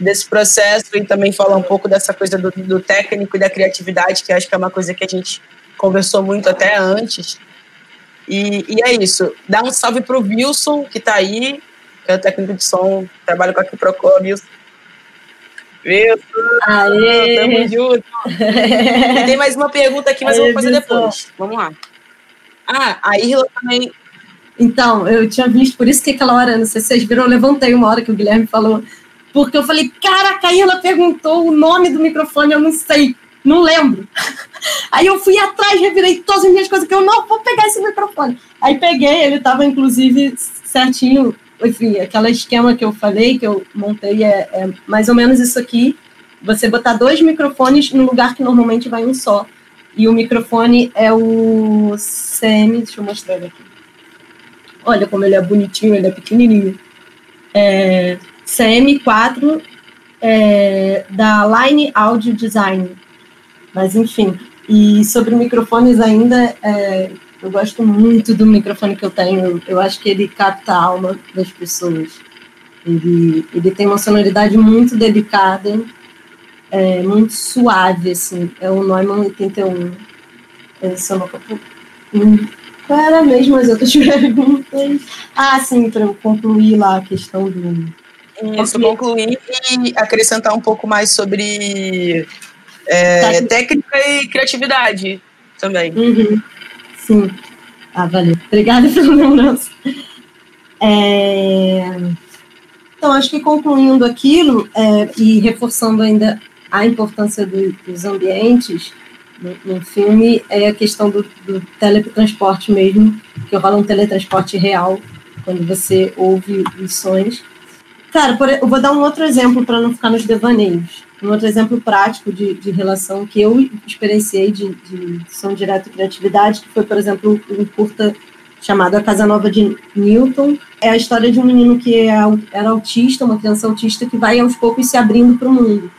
desse processo e também falar um pouco dessa coisa do, do técnico e da criatividade, que acho que é uma coisa que a gente conversou muito até antes. E, e é isso. Dá um salve pro Wilson, que está aí, que é o técnico de som, trabalha com a Quiprocó, Wilson. Wilson, Aê. tamo junto. e tem mais uma pergunta aqui, mas Aê, eu vou fazer Wilson. depois. Vamos lá. Ah, a Irla também. Então, eu tinha visto, por isso que aquela hora, não sei se vocês viram, eu levantei uma hora que o Guilherme falou, porque eu falei, cara, a Irla perguntou o nome do microfone, eu não sei não lembro. Aí eu fui atrás, revirei todas as minhas coisas, que eu não vou pegar esse microfone. Aí peguei, ele estava inclusive certinho, enfim, aquele esquema que eu falei, que eu montei, é, é, mais ou menos isso aqui. Você botar dois microfones no lugar que normalmente vai um só. E o microfone é o CM, deixa eu mostrar ele aqui. Olha como ele é bonitinho, ele é pequenininho. É, CM4 é, da Line Audio Design. Mas, enfim. E sobre microfones ainda, é, eu gosto muito do microfone que eu tenho. Eu acho que ele capta a alma das pessoas. Ele, ele tem uma sonoridade muito delicada, é, muito suave, assim. É o Neumann 81. Esse é uma... Qual era mesmo as outras <laughs> perguntas? Ah, sim, para eu concluir lá a questão do... Isso, concluir e acrescentar um pouco mais sobre é, técnica e criatividade também. Uhum. Sim. Ah, valeu. Obrigada pela lembrança. É... Então, acho que concluindo aquilo é, e reforçando ainda a importância do, dos ambientes no, no, filme, é a questão do, do teletransporte mesmo, que rola um teletransporte real, quando você ouve os sons. Cara, por, eu vou dar um outro exemplo para não ficar nos devaneios. Um outro exemplo prático de, de relação que eu experienciei de, de som direto e criatividade, que foi, por exemplo, um curta chamado A Casa Nova de Newton. É a história de um menino que é, era autista, uma criança autista, que vai aos poucos se abrindo para o mundo.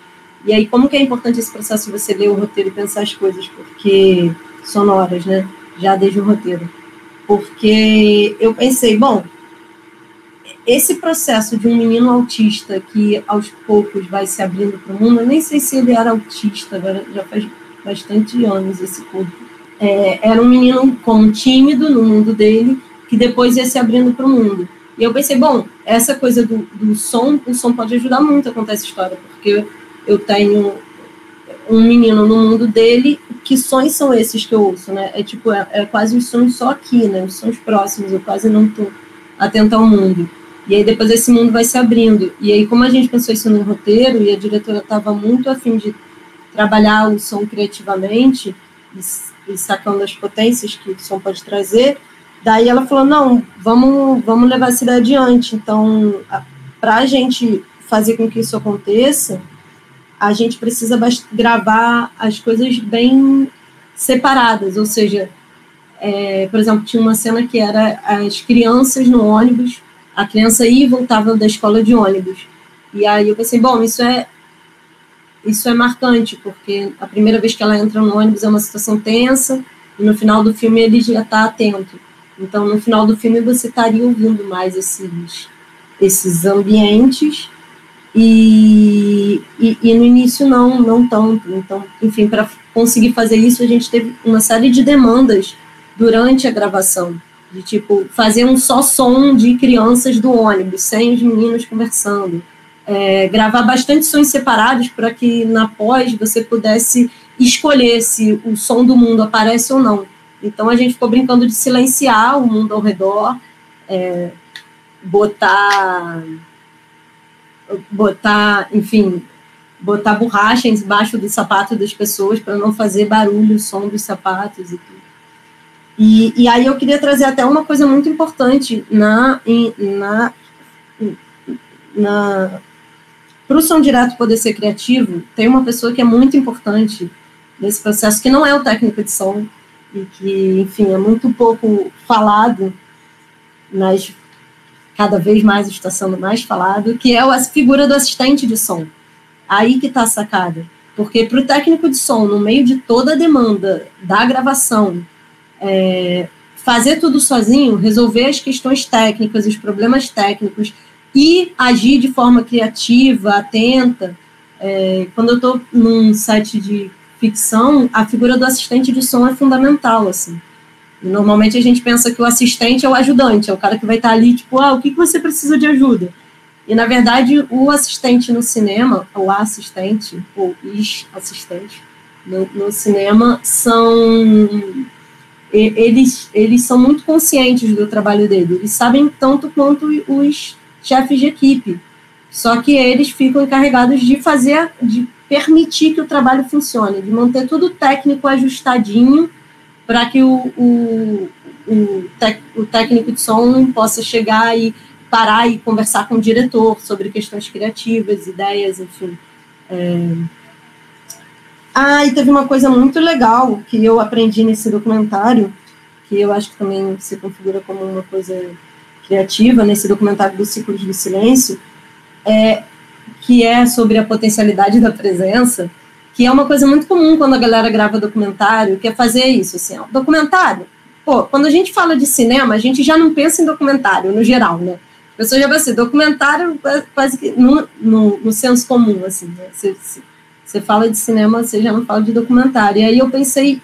E aí, como que é importante esse processo você ler o roteiro e pensar as coisas, porque sonoras, né? Já desde o roteiro. Porque eu pensei, bom, esse processo de um menino autista que aos poucos vai se abrindo para o mundo, eu nem sei se ele era autista, já faz bastante anos esse corpo. É, era um menino como tímido no mundo dele, que depois ia se abrindo para o mundo. E eu pensei, bom, essa coisa do, do som, o som pode ajudar muito a contar essa história, porque eu tenho um menino no mundo dele, que sons são esses que eu ouço, né? É tipo, é, é quase os sons só aqui, né? Os sons próximos, eu quase não estou atenta ao mundo. E aí depois esse mundo vai se abrindo. E aí, como a gente pensou isso no roteiro, e a diretora estava muito afim de trabalhar o som criativamente, e, sacando as potências que o som pode trazer, daí ela falou, não, vamos, vamos levar essa ideia adiante. Então, para a gente fazer com que isso aconteça, a gente precisa gravar as coisas bem separadas, ou seja, é, por exemplo, tinha uma cena que era as crianças no ônibus a criança ia e voltava da escola de ônibus. E aí eu pensei, bom, isso é isso é marcante, porque a primeira vez que ela entra no ônibus é uma situação tensa, e no final do filme ele já está atento. Então, no final do filme, você estaria ouvindo mais esses, esses ambientes, e, e, e no início não, não tanto. Então, enfim, para conseguir fazer isso, a gente teve uma série de demandas durante a gravação de tipo fazer um só som de crianças do ônibus, sem os meninos conversando. É, gravar bastante sons separados para que na pós você pudesse escolher se o som do mundo aparece ou não. Então a gente ficou brincando de silenciar o mundo ao redor, é, botar, botar, enfim, botar borracha embaixo do sapato das pessoas para não fazer barulho, o som dos sapatos e tudo. E, e aí eu queria trazer até uma coisa muito importante na, na, na para o som direto poder ser criativo, tem uma pessoa que é muito importante nesse processo, que não é o técnico de som, e que, enfim, é muito pouco falado, mas cada vez mais está sendo mais falado, que é a figura do assistente de som. Aí que está a sacada. Porque para o técnico de som, no meio de toda a demanda da gravação, é, fazer tudo sozinho, resolver as questões técnicas, os problemas técnicos e agir de forma criativa, atenta. É, quando eu estou num set de ficção, a figura do assistente de som é fundamental, assim. normalmente a gente pensa que o assistente é o ajudante, é o cara que vai estar ali, tipo, ah, o que, que você precisa de ajuda? E, na verdade, o assistente no cinema, ou assistente, ou ex-assistente, no, no cinema, são eles, eles são muito conscientes do trabalho dele, eles sabem tanto quanto os chefes de equipe, só que eles ficam encarregados de fazer, de permitir que o trabalho funcione, de manter tudo técnico ajustadinho para que o, o, o, tec, o técnico de som possa chegar e parar e conversar com o diretor sobre questões criativas, ideias, enfim. É, ah, e teve uma coisa muito legal que eu aprendi nesse documentário, que eu acho que também se configura como uma coisa criativa nesse documentário do Ciclo do Silêncio, é, que é sobre a potencialidade da presença, que é uma coisa muito comum quando a galera grava documentário, que é fazer isso, assim, ó, documentário. Pô, quando a gente fala de cinema, a gente já não pensa em documentário, no geral, né? A pessoa já vai ser documentário quase que no, no, no senso comum, assim, né? Você, você fala de cinema, você já não fala de documentário. E aí eu pensei,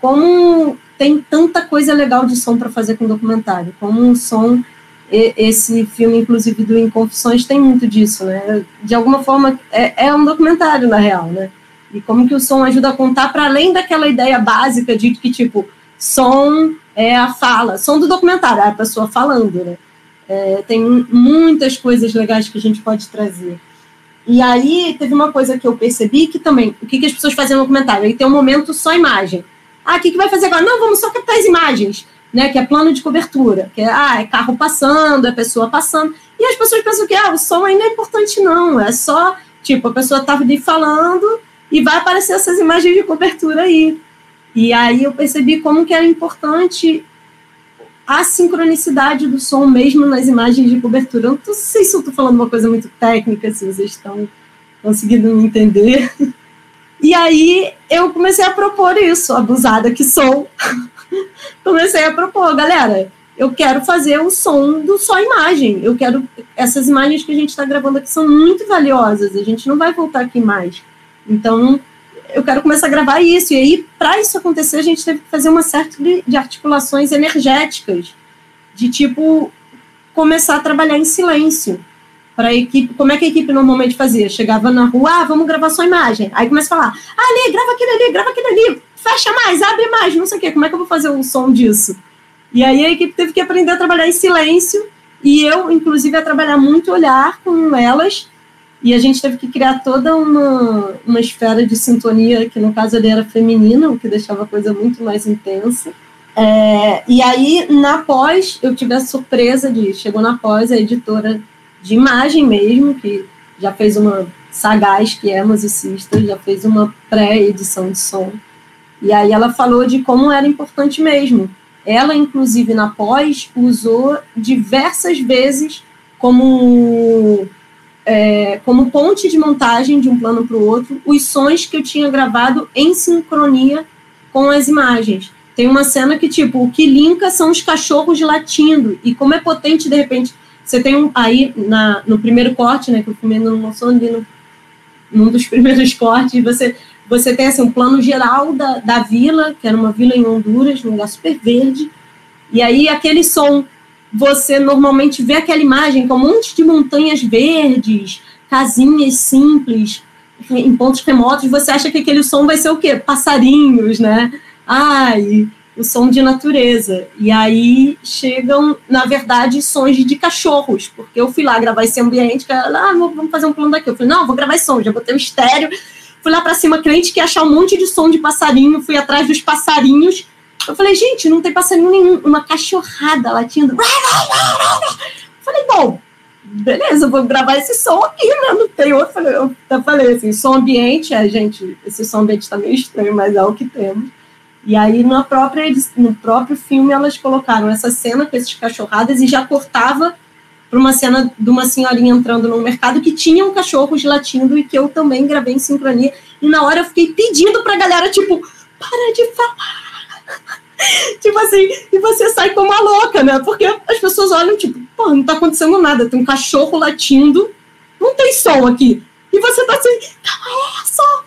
como tem tanta coisa legal de som para fazer com documentário, como um som, esse filme, inclusive, do Inconfissões, tem muito disso, né? De alguma forma, é, é um documentário, na real, né? E como que o som ajuda a contar para além daquela ideia básica de que, tipo, som é a fala, som do documentário, é a pessoa falando, né? É, tem muitas coisas legais que a gente pode trazer. E aí teve uma coisa que eu percebi que também, o que, que as pessoas faziam no comentário? Aí tem um momento só imagem. Ah, o que, que vai fazer agora? Não, vamos só captar as imagens, né? Que é plano de cobertura, que é, ah, é carro passando, é pessoa passando. E as pessoas pensam que ah, o som ainda é importante, não. É só, tipo, a pessoa estava ali falando e vai aparecer essas imagens de cobertura aí. E aí eu percebi como que era importante a sincronicidade do som mesmo nas imagens de cobertura. Eu não sei se eu estou falando uma coisa muito técnica, se vocês estão conseguindo me entender. E aí eu comecei a propor isso, abusada que sou. <laughs> comecei a propor, galera, eu quero fazer o som do só imagem. Eu quero. Essas imagens que a gente está gravando aqui são muito valiosas, a gente não vai voltar aqui mais. Então, eu quero começar a gravar isso. E aí, para isso acontecer, a gente teve que fazer uma série de articulações energéticas, de tipo, começar a trabalhar em silêncio. Para a equipe, como é que a equipe normalmente fazia? Chegava na rua, ah, vamos gravar só imagem. Aí começa a falar, ah, ali, grava aquilo ali, grava aquilo ali, fecha mais, abre mais, não sei o quê. Como é que eu vou fazer o som disso? E aí a equipe teve que aprender a trabalhar em silêncio, e eu, inclusive, a trabalhar muito olhar com elas, e a gente teve que criar toda uma, uma esfera de sintonia, que no caso ele era feminina, o que deixava a coisa muito mais intensa. É, e aí, na pós, eu tive a surpresa de, chegou na pós a editora de imagem mesmo, que já fez uma sagaz, que é musicista, já fez uma pré-edição de som. E aí ela falou de como era importante mesmo. Ela, inclusive, na pós, usou diversas vezes como é, como ponte de montagem de um plano para o outro, os sons que eu tinha gravado em sincronia com as imagens. Tem uma cena que, tipo, o que linka são os cachorros latindo, e como é potente, de repente, você tem um, aí na, no primeiro corte, né, que eu filmei no no, num dos <laughs> primeiros cortes, você, você tem assim, um plano geral da, da vila, que era uma vila em Honduras, num lugar super verde, e aí aquele som você normalmente vê aquela imagem com um monte de montanhas verdes, casinhas simples, em pontos remotos, você acha que aquele som vai ser o quê? Passarinhos, né? Ai, o som de natureza. E aí chegam, na verdade, sons de cachorros, porque eu fui lá gravar esse ambiente, ela, ah, vamos fazer um plano daqui. Eu falei, não, vou gravar esse som, já botei o estéreo. Fui lá para cima, crente que achar um monte de som de passarinho, fui atrás dos passarinhos eu falei, gente, não tem passarinho nenhum, uma cachorrada latindo. falei, bom, beleza, vou gravar esse som aqui, né? Não tem outro. Falei, eu, falei assim, som ambiente, é, gente, esse som ambiente tá meio estranho, mas é o que temos. E aí, na própria, no próprio filme, elas colocaram essa cena com esses cachorradas e já cortava para uma cena de uma senhorinha entrando no mercado que tinha um cachorros latindo e que eu também gravei em sincronia. E na hora eu fiquei pedindo pra galera, tipo, para de falar tipo assim, e você sai como uma louca, né? Porque as pessoas olham, tipo, pô, não tá acontecendo nada, tem um cachorro latindo, não tem som aqui. E você tá assim, é, som,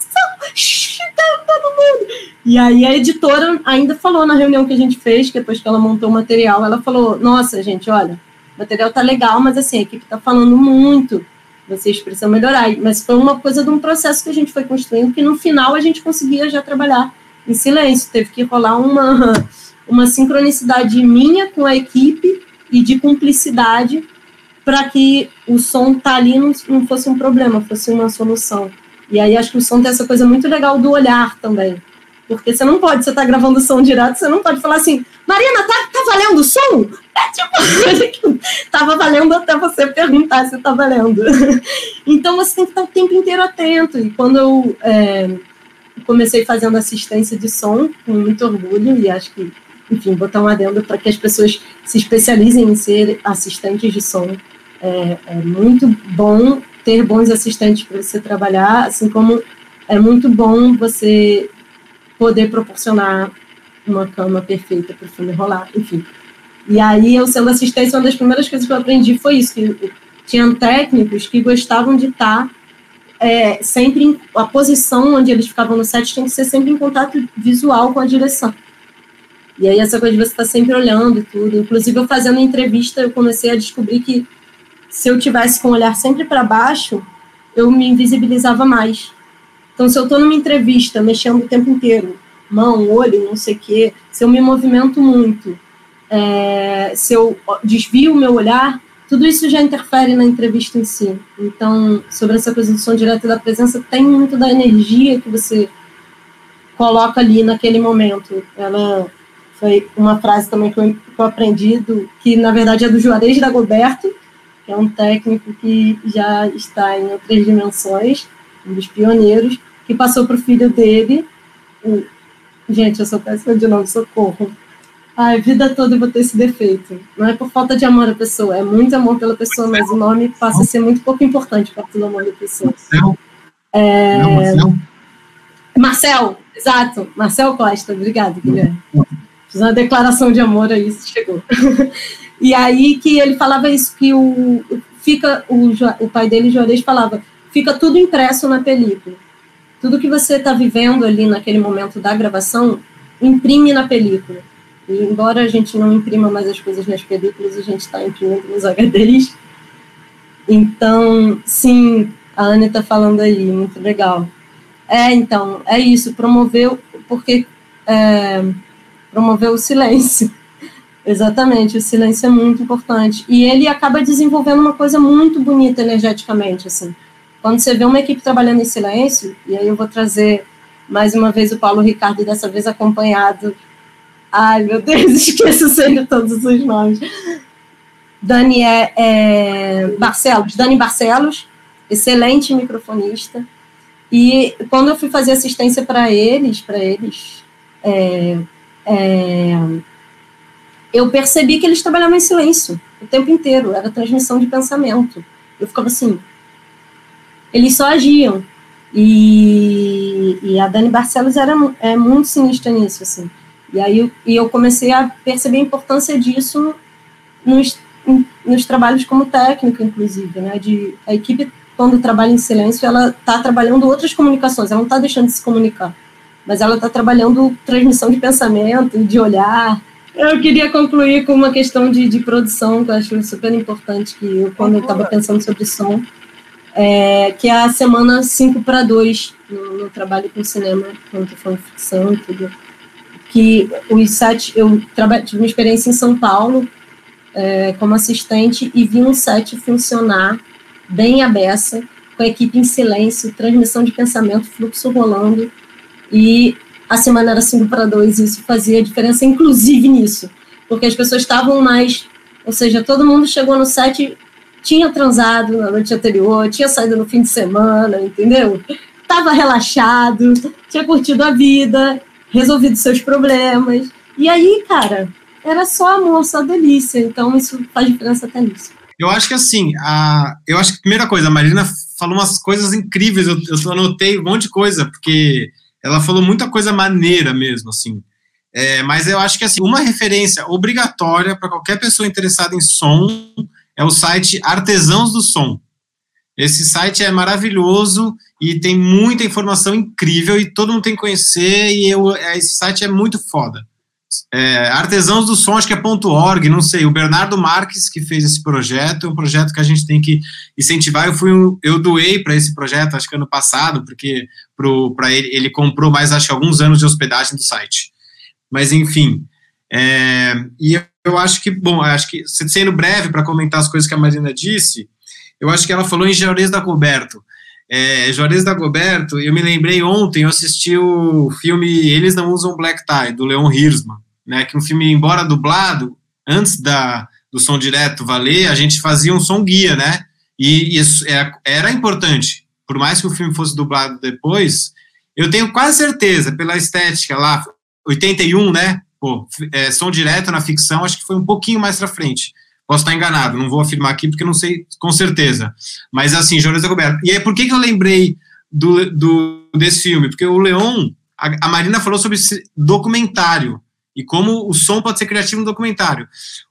tá todo mundo. E aí a editora ainda falou na reunião que a gente fez, depois que ela montou o material, ela falou, nossa, gente, olha, o material tá legal, mas assim, a equipe tá falando muito, vocês precisam melhorar. Mas foi uma coisa de um processo que a gente foi construindo, que no final a gente conseguia já trabalhar em silêncio. Teve que rolar uma, uma sincronicidade minha com a equipe e de cumplicidade para que o som tá ali não, não fosse um problema, fosse uma solução. E aí acho que o som tem essa coisa muito legal do olhar também. Porque você não pode, você tá gravando som direto, você não pode falar assim, Marina, tá, tá valendo o som? É tipo, tava valendo até você perguntar se tá valendo. <laughs> então você tem que estar o tempo inteiro atento. E quando eu é, comecei fazendo assistência de som com muito orgulho e acho que, enfim, botar um adendo para que as pessoas se especializem em ser assistentes de som. É, é muito bom ter bons assistentes para você trabalhar, assim como é muito bom você poder proporcionar uma cama perfeita para o filme rolar, enfim. E aí, eu sendo assistente, uma das primeiras coisas que eu aprendi foi isso, que tinham técnicos que gostavam de estar é, sempre a posição onde eles ficavam no set tem que ser sempre em contato visual com a direção. E aí essa coisa de você estar tá sempre olhando e tudo. Inclusive eu fazendo entrevista eu comecei a descobrir que se eu tivesse com o olhar sempre para baixo, eu me invisibilizava mais. Então se eu estou numa entrevista mexendo o tempo inteiro, mão, olho, não sei o quê, se eu me movimento muito, é, se eu desvio o meu olhar, tudo isso já interfere na entrevista em si. Então, sobre essa coisa do som direto da presença, tem muito da energia que você coloca ali naquele momento. Ela foi uma frase também que eu, aprendi, do, que na verdade é do Juarez Dagoberto, que é um técnico que já está em outras dimensões, um dos pioneiros, que passou para o filho dele. O, gente, eu sou péssima de nome, socorro a vida toda eu vou ter esse defeito. Não é por falta de amor à pessoa, é muito amor pela pessoa, mas o nome passa a ser muito pouco importante para o amor da pessoa. Marcel? É... Não, Marcel? Marcel, exato. Marcel Costa, obrigado, Guilherme. Fiz uma declaração de amor aí, chegou. <laughs> e aí que ele falava isso, que o, fica, o, o pai dele, Juarez, falava, fica tudo impresso na película. Tudo que você está vivendo ali naquele momento da gravação, imprime na película. E embora a gente não imprima mais as coisas nas películas, a gente está imprimindo nos <laughs> HDs. Então, sim, a Ana está falando aí, muito legal. É, então, é isso, promoveu, porque é, promoveu o silêncio. <laughs> Exatamente, o silêncio é muito importante. E ele acaba desenvolvendo uma coisa muito bonita energeticamente, assim. Quando você vê uma equipe trabalhando em silêncio, e aí eu vou trazer mais uma vez o Paulo Ricardo, dessa vez acompanhado. Ai, meu Deus, <laughs> esqueço sempre todos os nomes. Dani é, é Barcelos, Dani Barcelos, excelente microfonista. E quando eu fui fazer assistência para eles, para eles, é, é, eu percebi que eles trabalhavam em silêncio o tempo inteiro, era transmissão de pensamento. Eu ficava assim, eles só agiam. E, e a Dani Barcelos era é muito sinistra nisso, assim. E aí eu, e eu comecei a perceber a importância disso nos, nos trabalhos como técnico, inclusive, né? De, a equipe, quando trabalha em silêncio, ela está trabalhando outras comunicações, ela não está deixando de se comunicar, mas ela está trabalhando transmissão de pensamento, de olhar. Eu queria concluir com uma questão de, de produção, que eu acho super importante, que eu, quando eu estava pensando sobre som, é, que é a semana 5 para 2 no, no, trabalho com cinema, quando falando ficção e tudo. Que os sete, eu tive uma experiência em São Paulo é, como assistente e vi um set funcionar bem a beça, com a equipe em silêncio, transmissão de pensamento, fluxo rolando, e a semana era 5 para 2, e isso fazia diferença, inclusive nisso, porque as pessoas estavam mais, ou seja, todo mundo chegou no set tinha transado na noite anterior, tinha saído no fim de semana, entendeu? Tava relaxado, tinha curtido a vida, resolvido seus problemas. E aí, cara, era só amor, só delícia. Então isso faz diferença até nisso. Eu acho que assim, a, eu acho que primeira coisa, a Marina falou umas coisas incríveis, eu, eu anotei um monte de coisa, porque ela falou muita coisa maneira mesmo, assim. É, mas eu acho que assim, uma referência obrigatória para qualquer pessoa interessada em som é o site Artesãos do Som. Esse site é maravilhoso e tem muita informação incrível e todo mundo tem que conhecer e eu, é, esse site é muito foda. É, Artesãos do Som, acho que é .org, não sei, o Bernardo Marques que fez esse projeto, é um projeto que a gente tem que incentivar, eu fui eu doei para esse projeto, acho que ano passado, porque para ele, ele comprou mais, acho que alguns anos de hospedagem do site. Mas, enfim, é, e eu acho que, bom, acho que, sendo breve para comentar as coisas que a Marina disse, eu acho que ela falou em Juarez da Goberto. É, Juarez da Goberto, eu me lembrei ontem, eu assisti o filme Eles Não Usam Black Tie, do Leon Hirschman, né, que é um filme, embora dublado, antes da, do som direto valer, a gente fazia um som guia, né, e isso era, é, era importante, por mais que o filme fosse dublado depois, eu tenho quase certeza, pela estética lá, 81, né, pô, é, som direto na ficção, acho que foi um pouquinho mais para frente. Posso estar enganado, não vou afirmar aqui porque não sei com certeza. Mas assim, Jornalista Roberto. E aí, por que, que eu lembrei do, do, desse filme? Porque o Leon, a, a Marina falou sobre documentário e como o som pode ser criativo no documentário.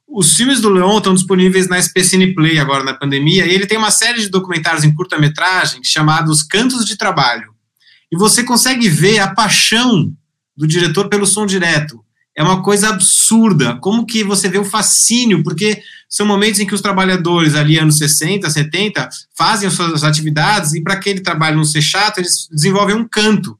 Os filmes do Leon estão disponíveis na SPCine Play agora na pandemia, e ele tem uma série de documentários em curta-metragem chamados Cantos de Trabalho. E você consegue ver a paixão do diretor pelo som direto é uma coisa absurda. Como que você vê o fascínio? Porque são momentos em que os trabalhadores ali, anos 60, 70, fazem as suas atividades e para aquele trabalho não ser chato, eles desenvolvem um canto.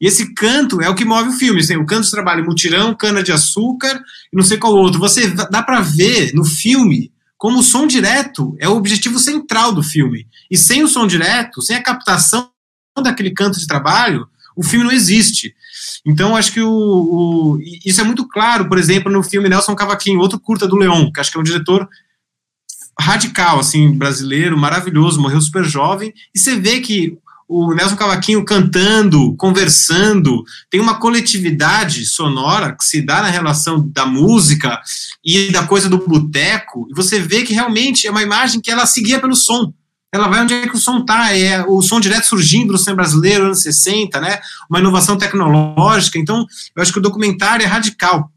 E esse canto é o que move o filme. Assim, o canto de trabalho, mutirão, cana de açúcar e não sei qual outro. Você dá para ver no filme como o som direto é o objetivo central do filme. E sem o som direto, sem a captação daquele canto de trabalho, o filme não existe. Então, acho que o, o, isso é muito claro, por exemplo, no filme Nelson Cavaquinho, outro curta do Leon, que acho que é um diretor radical, assim, brasileiro, maravilhoso, morreu super jovem, e você vê que o Nelson Cavaquinho cantando, conversando, tem uma coletividade sonora que se dá na relação da música e da coisa do boteco, e você vê que realmente é uma imagem que ela seguia pelo som ela vai onde é que o som está, é o som direto surgindo no cinema brasileiro, anos 60, né, uma inovação tecnológica, então eu acho que o documentário é radical.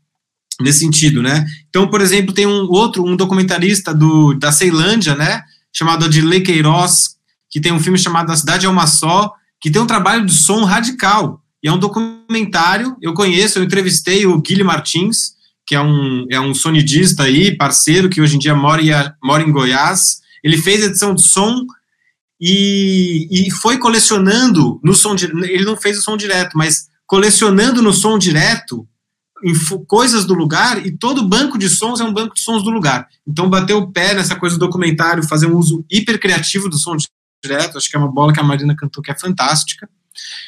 nesse sentido, né? Então, por exemplo, tem um outro, um documentarista do, da Ceilândia, né? Chamado Adilei Queiroz, que tem um filme chamado A Cidade é Uma Só, que tem um trabalho de som radical. E é um documentário, eu conheço, eu entrevistei o Guilherme Martins, que é um, é um sonidista aí, parceiro, que hoje em dia mora mora em Goiás. Ele fez edição de som e, e foi colecionando no som, ele não fez o som direto, mas colecionando no som direto coisas do lugar e todo banco de sons é um banco de sons do lugar. Então, bater o pé nessa coisa do documentário, fazer um uso hiper criativo do som direto, acho que é uma bola que a Marina cantou que é fantástica.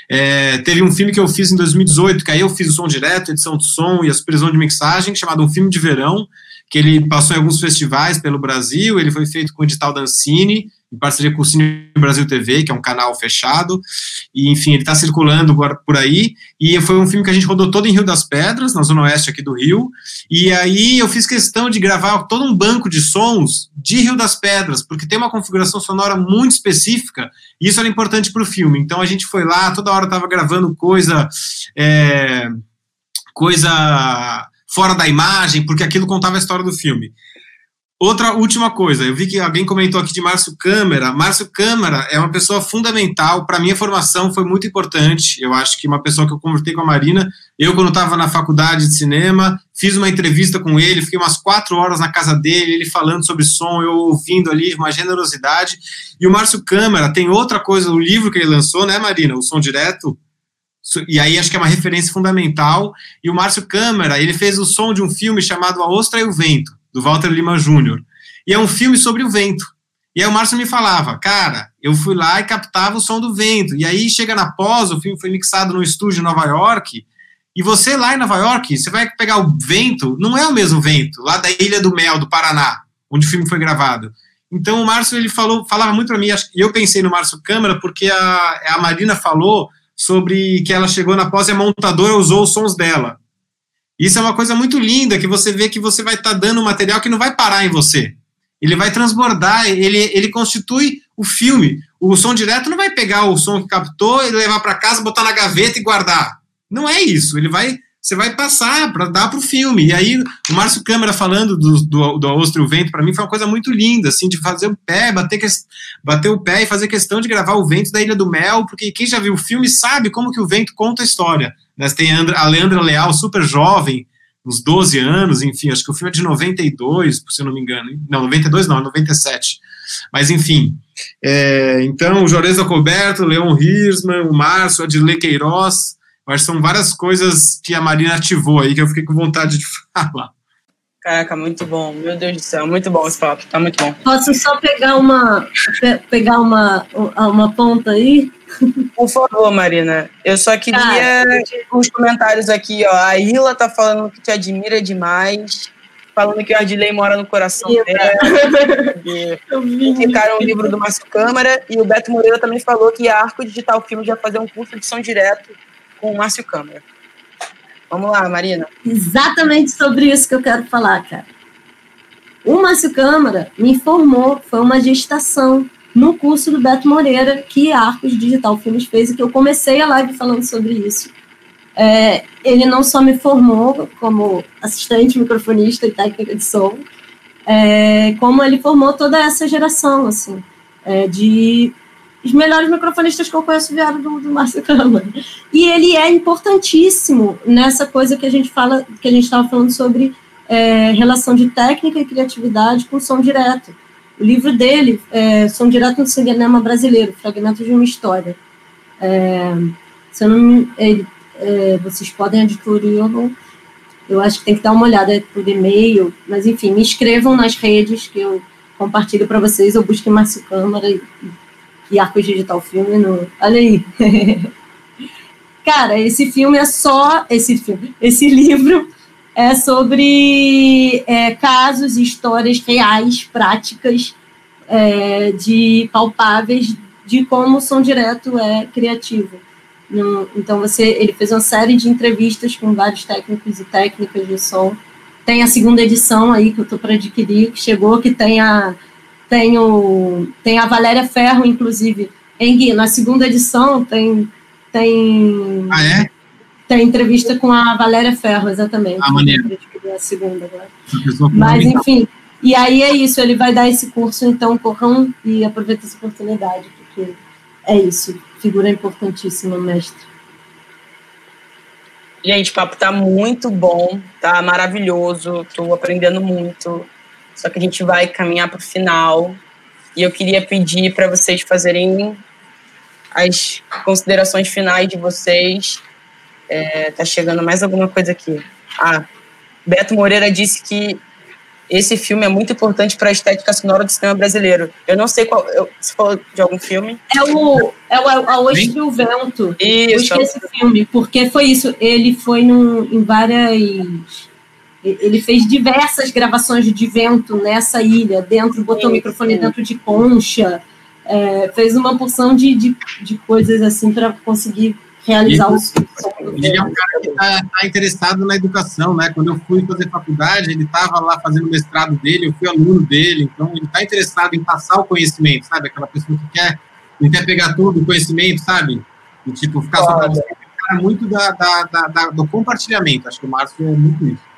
É, teve um filme que eu fiz em 2018, que aí eu fiz o som direto, edição de som e a supervisão de mixagem, chamado Um Filme de Verão, que ele passou em alguns festivais pelo Brasil, ele foi feito com o edital da Ancine, em parceria com o Cine Brasil TV, que é um canal fechado, e enfim, ele está circulando por aí, e foi um filme que a gente rodou todo em Rio das Pedras, na zona oeste aqui do Rio, e aí eu fiz questão de gravar todo um banco de sons de Rio das Pedras, porque tem uma configuração sonora muito específica, e isso era importante para o filme, então a gente foi lá, toda hora estava gravando coisa... É, coisa fora da imagem, porque aquilo contava a história do filme. Outra última coisa, eu vi que alguém comentou aqui de Márcio Câmara. Márcio Câmara é uma pessoa fundamental. Para minha formação foi muito importante. Eu acho que uma pessoa que eu convertei com a Marina. Eu, quando estava na faculdade de cinema, fiz uma entrevista com ele, fiquei umas quatro horas na casa dele, ele falando sobre som, eu ouvindo ali, uma generosidade. E o Márcio Câmara tem outra coisa, o livro que ele lançou, né, Marina? O Som Direto. E aí acho que é uma referência fundamental. E o Márcio Câmara, ele fez o som de um filme chamado A Ostra e o Vento do Walter Lima Jr. E é um filme sobre o vento. E aí o Márcio me falava, cara, eu fui lá e captava o som do vento. E aí chega na pós, o filme foi mixado no estúdio em Nova York, e você lá em Nova York, você vai pegar o vento, não é o mesmo vento, lá da Ilha do Mel, do Paraná, onde o filme foi gravado. Então o Márcio, ele falou, falava muito para mim, e eu pensei no Márcio Câmara, porque a, a Marina falou sobre que ela chegou na pós e a montadora usou os sons dela. Isso é uma coisa muito linda, que você vê que você vai estar tá dando um material que não vai parar em você. Ele vai transbordar, ele, ele constitui o filme. O som direto não vai pegar o som que captou e levar para casa, botar na gaveta e guardar. Não é isso. Ele vai, você vai passar para dar para o filme. E aí, o Márcio Câmara falando do, do, do e o Vento, para mim foi uma coisa muito linda, assim, de fazer o pé, bater, bater o pé e fazer questão de gravar o vento da Ilha do Mel, porque quem já viu o filme sabe como que o vento conta a história. Né? Tem a Leandra Leal, super jovem, uns 12 anos, enfim, acho que o filme é de 92, se eu não me engano. Não, 92 não, 97. Mas, enfim. É, então, o Joreza Coberto, Leon Hirsman, o Márcio, Adilê Queiroz, acho que são várias coisas que a Marina ativou aí, que eu fiquei com vontade de <laughs> falar. Caraca, muito bom. Meu Deus do céu, muito bom esse papo, tá muito bom. Posso só pegar uma pegar uma, uma ponta aí? Por favor, Marina. Eu só queria Cara, os comentários aqui, ó. A Ila tá falando que te admira demais. Falando que o Ardilei mora no coração dela. Indicaram o livro do Márcio Câmara. E o Beto Moreira também falou que a Arco Digital Filmes vai fazer um curso de som direto com o Márcio Câmara. Vamos lá, Marina. Exatamente sobre isso que eu quero falar, cara. O Márcio Câmara me informou, foi uma gestação no curso do Beto Moreira, que a Arcos Digital Filmes fez, e que eu comecei a live falando sobre isso. É, ele não só me formou como assistente microfonista e técnica de som, é, como ele formou toda essa geração, assim, é, de os melhores microfonistas que eu conheço vieram do, do Márcio Câmara. E ele é importantíssimo nessa coisa que a gente fala, que a gente estava falando sobre é, relação de técnica e criatividade com som direto. O livro dele, é, Som Direto no Cinema Brasileiro, Fragmentos de uma História. É, se eu não, ele, é, vocês podem adquirir, eu, eu acho que tem que dar uma olhada por e-mail, mas enfim, me escrevam nas redes que eu compartilho para vocês, ou busquem Márcio Câmara e, e Arcos Digital Filme. No, olha aí. <laughs> Cara, esse filme é só. Esse filme, esse livro é sobre é, casos e histórias reais, práticas, é, de palpáveis de como o som direto é criativo. Então você, ele fez uma série de entrevistas com vários técnicos e técnicas de som. Tem a segunda edição aí que eu estou para adquirir, que chegou, que tem a tem, o, tem a Valéria Ferro, inclusive, em, na segunda edição tem tem ah, é? Tem entrevista com a Valéria Ferro, exatamente. Ah, maneiro. A segunda agora. Mas, enfim, e aí é isso, ele vai dar esse curso, então corram e aproveitem essa oportunidade, porque é isso, figura importantíssima, mestre. Gente, o papo tá muito bom, tá maravilhoso, tô aprendendo muito. Só que a gente vai caminhar para o final. E eu queria pedir para vocês fazerem as considerações finais de vocês. É, tá chegando mais alguma coisa aqui. Ah, Beto Moreira disse que esse filme é muito importante para a estética sonora do cinema brasileiro. Eu não sei qual. Eu, você falou de algum filme? É o, é o A Hoje e o Vento. Isso. Eu esse filme, porque foi isso. Ele foi num, em várias. Ele fez diversas gravações de vento nessa ilha, dentro, botou o microfone dentro de concha, é, fez uma porção de, de, de coisas assim para conseguir realizar ele, os Ele é um cara que está tá interessado na educação, né? Quando eu fui fazer faculdade, ele estava lá fazendo o mestrado dele, eu fui aluno dele, então ele está interessado em passar o conhecimento, sabe? Aquela pessoa que quer, não quer pegar tudo o conhecimento, sabe? E, tipo, ficar só cara muito da, da, da, da, do compartilhamento. Acho que o Márcio é muito isso.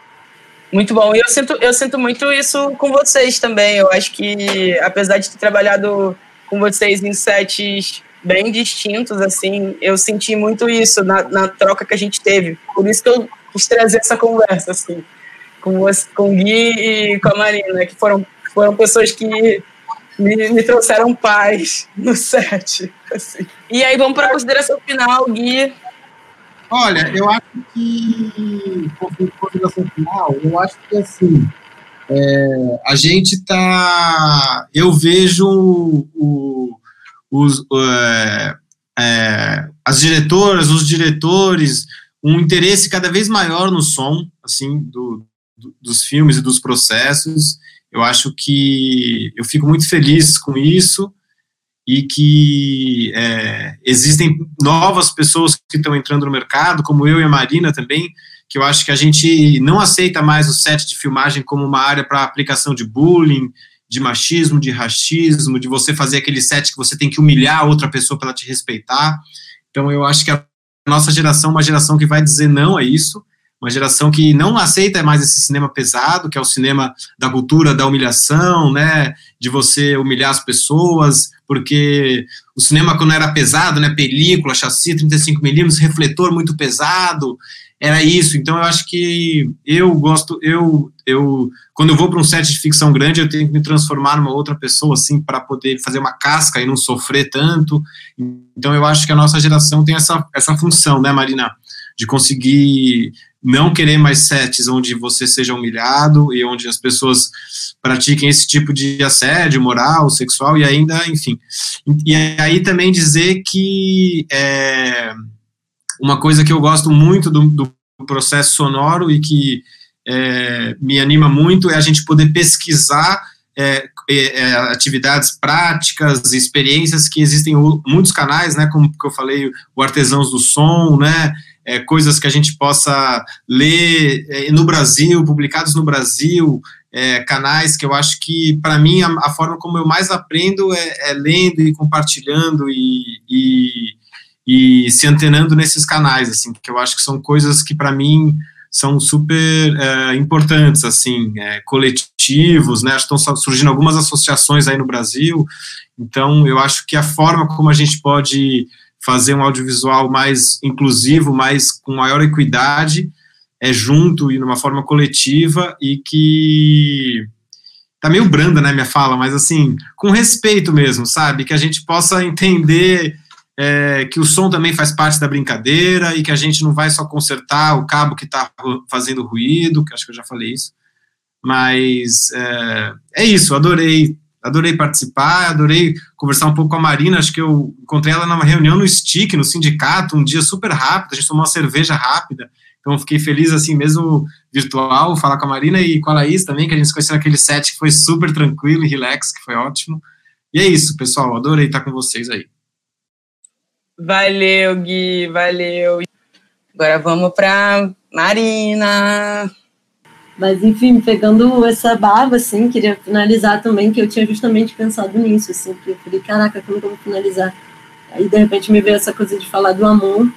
Muito bom. E eu sinto, eu sinto muito isso com vocês também. Eu acho que, apesar de ter trabalhado com vocês em sets bem distintos, assim, eu senti muito isso na, na troca que a gente teve. Por isso que eu quis trazer essa conversa, assim, com, você, com o Gui e com a Marina, que foram, foram pessoas que me, me trouxeram paz no set. <laughs> Assim. E aí, vamos para a consideração final, Gui. Olha, eu acho que, consideração final, eu acho que, assim, é, a gente tá. Eu vejo o, os, é, é, as diretoras, os diretores, um interesse cada vez maior no som, assim, do, do, dos filmes e dos processos. Eu acho que eu fico muito feliz com isso e que é, existem novas pessoas que estão entrando no mercado, como eu e a Marina também, que eu acho que a gente não aceita mais o set de filmagem como uma área para aplicação de bullying, de machismo, de racismo, de você fazer aquele set que você tem que humilhar outra pessoa para ela te respeitar. Então eu acho que a nossa geração é uma geração que vai dizer não a isso, uma geração que não aceita mais esse cinema pesado, que é o cinema da cultura da humilhação, né, de você humilhar as pessoas, porque o cinema quando era pesado, né, película, chassi 35 milímetros, refletor muito pesado, era isso. Então eu acho que eu gosto, eu, eu quando eu vou para um set de ficção grande, eu tenho que me transformar numa outra pessoa assim para poder fazer uma casca e não sofrer tanto. Então eu acho que a nossa geração tem essa essa função, né, Marina, de conseguir não querer mais sets onde você seja humilhado e onde as pessoas pratiquem esse tipo de assédio moral, sexual e ainda, enfim. E aí também dizer que é, uma coisa que eu gosto muito do, do processo sonoro e que é, me anima muito é a gente poder pesquisar é, é, é atividades práticas, experiências que existem em muitos canais, né, como que eu falei, o Artesãos do Som, né, é, coisas que a gente possa ler é, no Brasil, publicados no Brasil, é, canais que eu acho que, para mim, a, a, forma como eu mais aprendo é, é lendo e compartilhando e, e, e, se antenando nesses canais, assim, que eu acho que são coisas que, para mim, são super é, importantes, assim, é, coletivos, né, estão surgindo algumas associações aí no Brasil, então eu acho que a forma como a gente pode fazer um audiovisual mais inclusivo, mais com maior equidade, é junto e numa forma coletiva e que tá meio branda, né, minha fala, mas assim, com respeito mesmo, sabe? Que a gente possa entender é, que o som também faz parte da brincadeira e que a gente não vai só consertar o cabo que está fazendo ruído, que acho que eu já falei isso. Mas é, é isso, adorei adorei participar, adorei conversar um pouco com a Marina, acho que eu encontrei ela numa reunião no STIC, no sindicato, um dia super rápido, a gente tomou uma cerveja rápida, então fiquei feliz assim mesmo virtual, falar com a Marina e com a Laís também, que a gente se conheceu naquele set que foi super tranquilo e relax, que foi ótimo. E é isso, pessoal, adorei estar com vocês aí. Valeu, Gui, valeu. Agora vamos para Marina. Mas, enfim, pegando essa barba, assim, queria finalizar também, que eu tinha justamente pensado nisso, assim, que eu falei, caraca, como que eu vou finalizar? Aí, de repente, me veio essa coisa de falar do amor,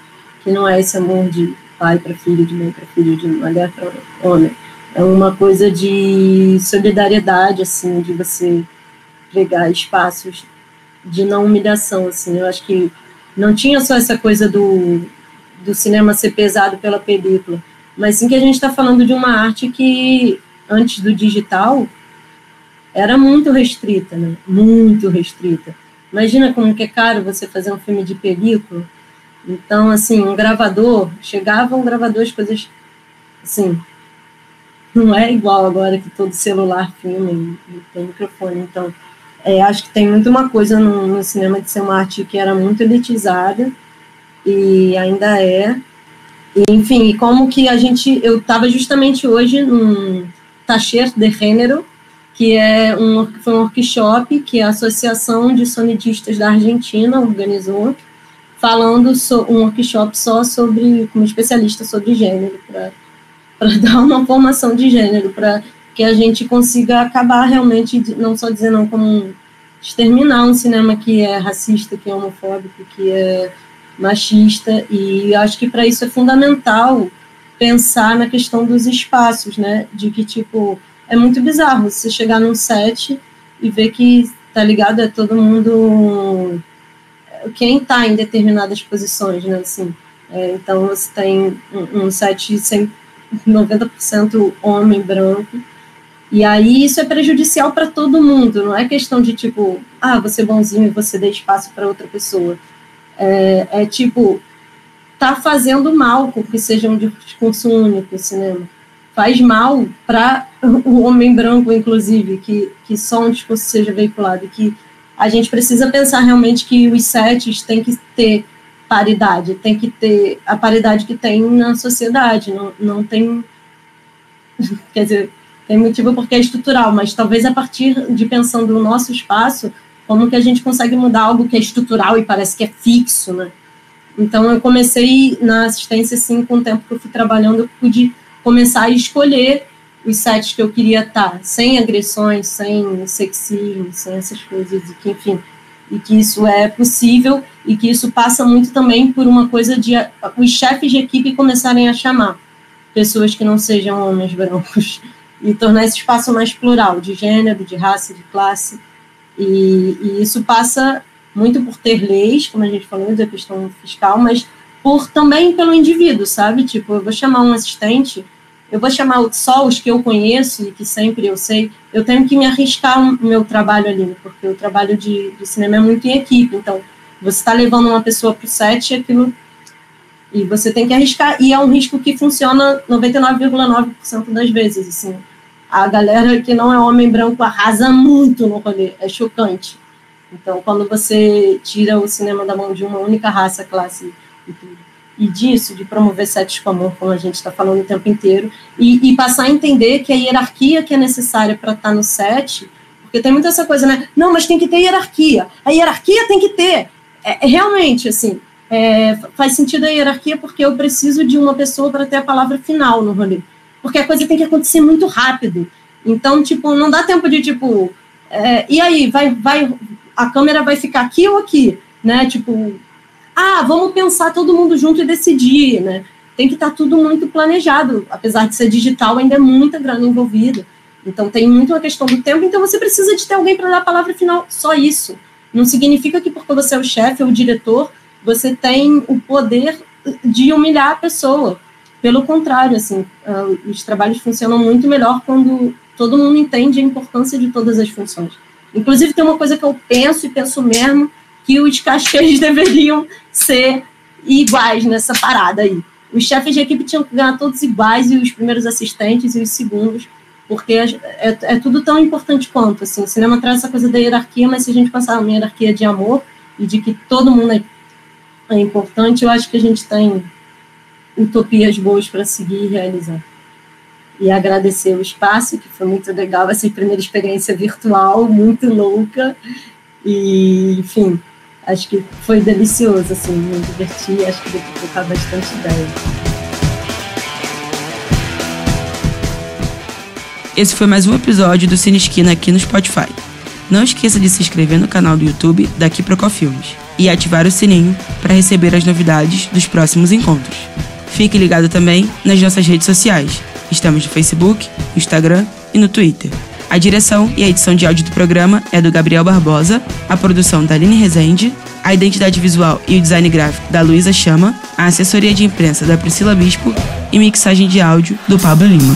que não é esse amor de pai para filho, de mãe para filho, de mulher para homem. É uma coisa de solidariedade, assim, de você pegar espaços de não humilhação, assim. Eu acho que não tinha só essa coisa do, do cinema ser pesado pela película, mas sim que a gente está falando de uma arte que, antes do digital, era muito restrita, né? Muito restrita. Imagina como que é caro você fazer um filme de película. Então, assim, um gravador, chegava um gravador, as coisas, assim, não é igual agora que todo celular filma e tem microfone. Então, é, acho que tem muito uma coisa no, no, cinema de ser uma arte que era muito elitizada e ainda é. Enfim, como que a gente. Eu estava justamente hoje num Tacher de Gênero, que é um, foi um workshop que a Associação de Sonidistas da Argentina organizou, falando so, um workshop só sobre, como especialista sobre gênero, para <laughs> dar uma formação de gênero, para que a gente consiga acabar realmente, não só dizer não como exterminar um cinema que é racista, que é homofóbico, que é machista, e acho que para isso é fundamental pensar na questão dos espaços, né, de que, tipo, é muito bizarro você chegar num set e ver que, tá ligado, é todo mundo quem está em determinadas posições, né, assim. É, então você tem um, um set sem 90% homem branco, e aí isso é prejudicial para todo mundo, não é questão de tipo, ah, você é bonzinho e você dê espaço para outra pessoa. É, é, tipo, tá fazendo mal porque seja um discurso único o cinema. Faz mal para o homem branco, inclusive, que, que só um discurso seja veiculado, que a gente precisa pensar realmente que os sets têm que ter paridade, tem que ter a paridade que tem na sociedade, não, não tem, <laughs> quer dizer, tem motivo porque é estrutural, mas talvez a partir de pensando no nosso espaço, como que a gente consegue mudar algo que é estrutural e parece que é fixo, né? Então eu comecei na assistência assim com o tempo que eu fui trabalhando, eu pude começar a escolher os sites que eu queria estar, sem agressões, sem sexismo, sem essas coisas, e que, enfim, e que isso é possível e que isso passa muito também por uma coisa de os chefes de equipe começarem a chamar pessoas que não sejam homens brancos <laughs> e tornar esse espaço mais plural, de gênero, de raça, de classe, e, e isso passa muito por ter leis, como a gente falou, da questão fiscal, mas por também pelo indivíduo, sabe? Tipo, eu vou chamar um assistente, eu vou chamar só os que eu conheço e que sempre eu sei, eu tenho que me arriscar o meu trabalho ali, porque o trabalho de, de cinema é muito em equipe, então você está levando uma pessoa para o set e aquilo e você tem que arriscar, e é um risco que funciona 99,9% das vezes, assim. A galera que não é homem branco arrasa muito no rolê, é chocante. Então, quando você tira o cinema da mão de uma única raça, classe e tudo. E disso, de promover sets comum, como a gente está falando o tempo inteiro, e, e, passar a entender que a hierarquia que é necessária para estar tá no set, porque tem muita essa coisa, né? Não, mas tem que ter hierarquia. A hierarquia tem que ter. É, é realmente, assim, é, faz sentido a hierarquia porque eu preciso de uma pessoa para ter a palavra final no rolê. Porque a coisa tem que acontecer muito rápido. Então, tipo, não dá tempo de, tipo, é, e aí, vai, vai, a câmera vai ficar aqui ou aqui? Né? Tipo, ah, vamos pensar todo mundo junto e decidir, né? Tem que estar tá tudo muito planejado, apesar de ser digital, ainda é muita grana envolvida. Então tem muito a questão do tempo, então você precisa de ter alguém para dar a palavra final, só isso. Não significa que porque você é o chefe ou o diretor, você tem o poder de humilhar a pessoa. Pelo contrário, assim, uh, os trabalhos funcionam muito melhor quando todo mundo entende a importância de todas as funções. Inclusive, tem uma coisa que eu penso e penso mesmo, que os cachês <laughs> deveriam ser iguais nessa parada aí. Os chefes de equipe tinham que ganhar todos iguais, e os primeiros assistentes e os segundos, porque é, é, é, tudo tão importante quanto. Assim, o cinema traz essa coisa da hierarquia, mas se a gente pensar uma hierarquia de amor e de que todo mundo é, é importante, eu acho que a gente tem utopias boas para seguir e realizar. E agradecer o espaço, que foi muito legal, essa primeira experiência virtual, muito louca. E, enfim, acho que foi delicioso, assim, me diverti, acho que deu para bastante ideia. Esse foi mais um episódio do Cine Esquina aqui no Spotify. Não esqueça de se inscrever no canal do YouTube daqui Procó Filmes e ativar o sininho para receber as novidades dos próximos encontros. Fique ligado também nas nossas redes sociais. Estamos no Facebook, Instagram e no Twitter. A direção e a edição de áudio do programa é do Gabriel Barbosa, a produção da Aline Rezende, a identidade visual e o design gráfico da Luísa Chama, a assessoria de imprensa da Priscila Bispo e mixagem de áudio do Pablo Lima.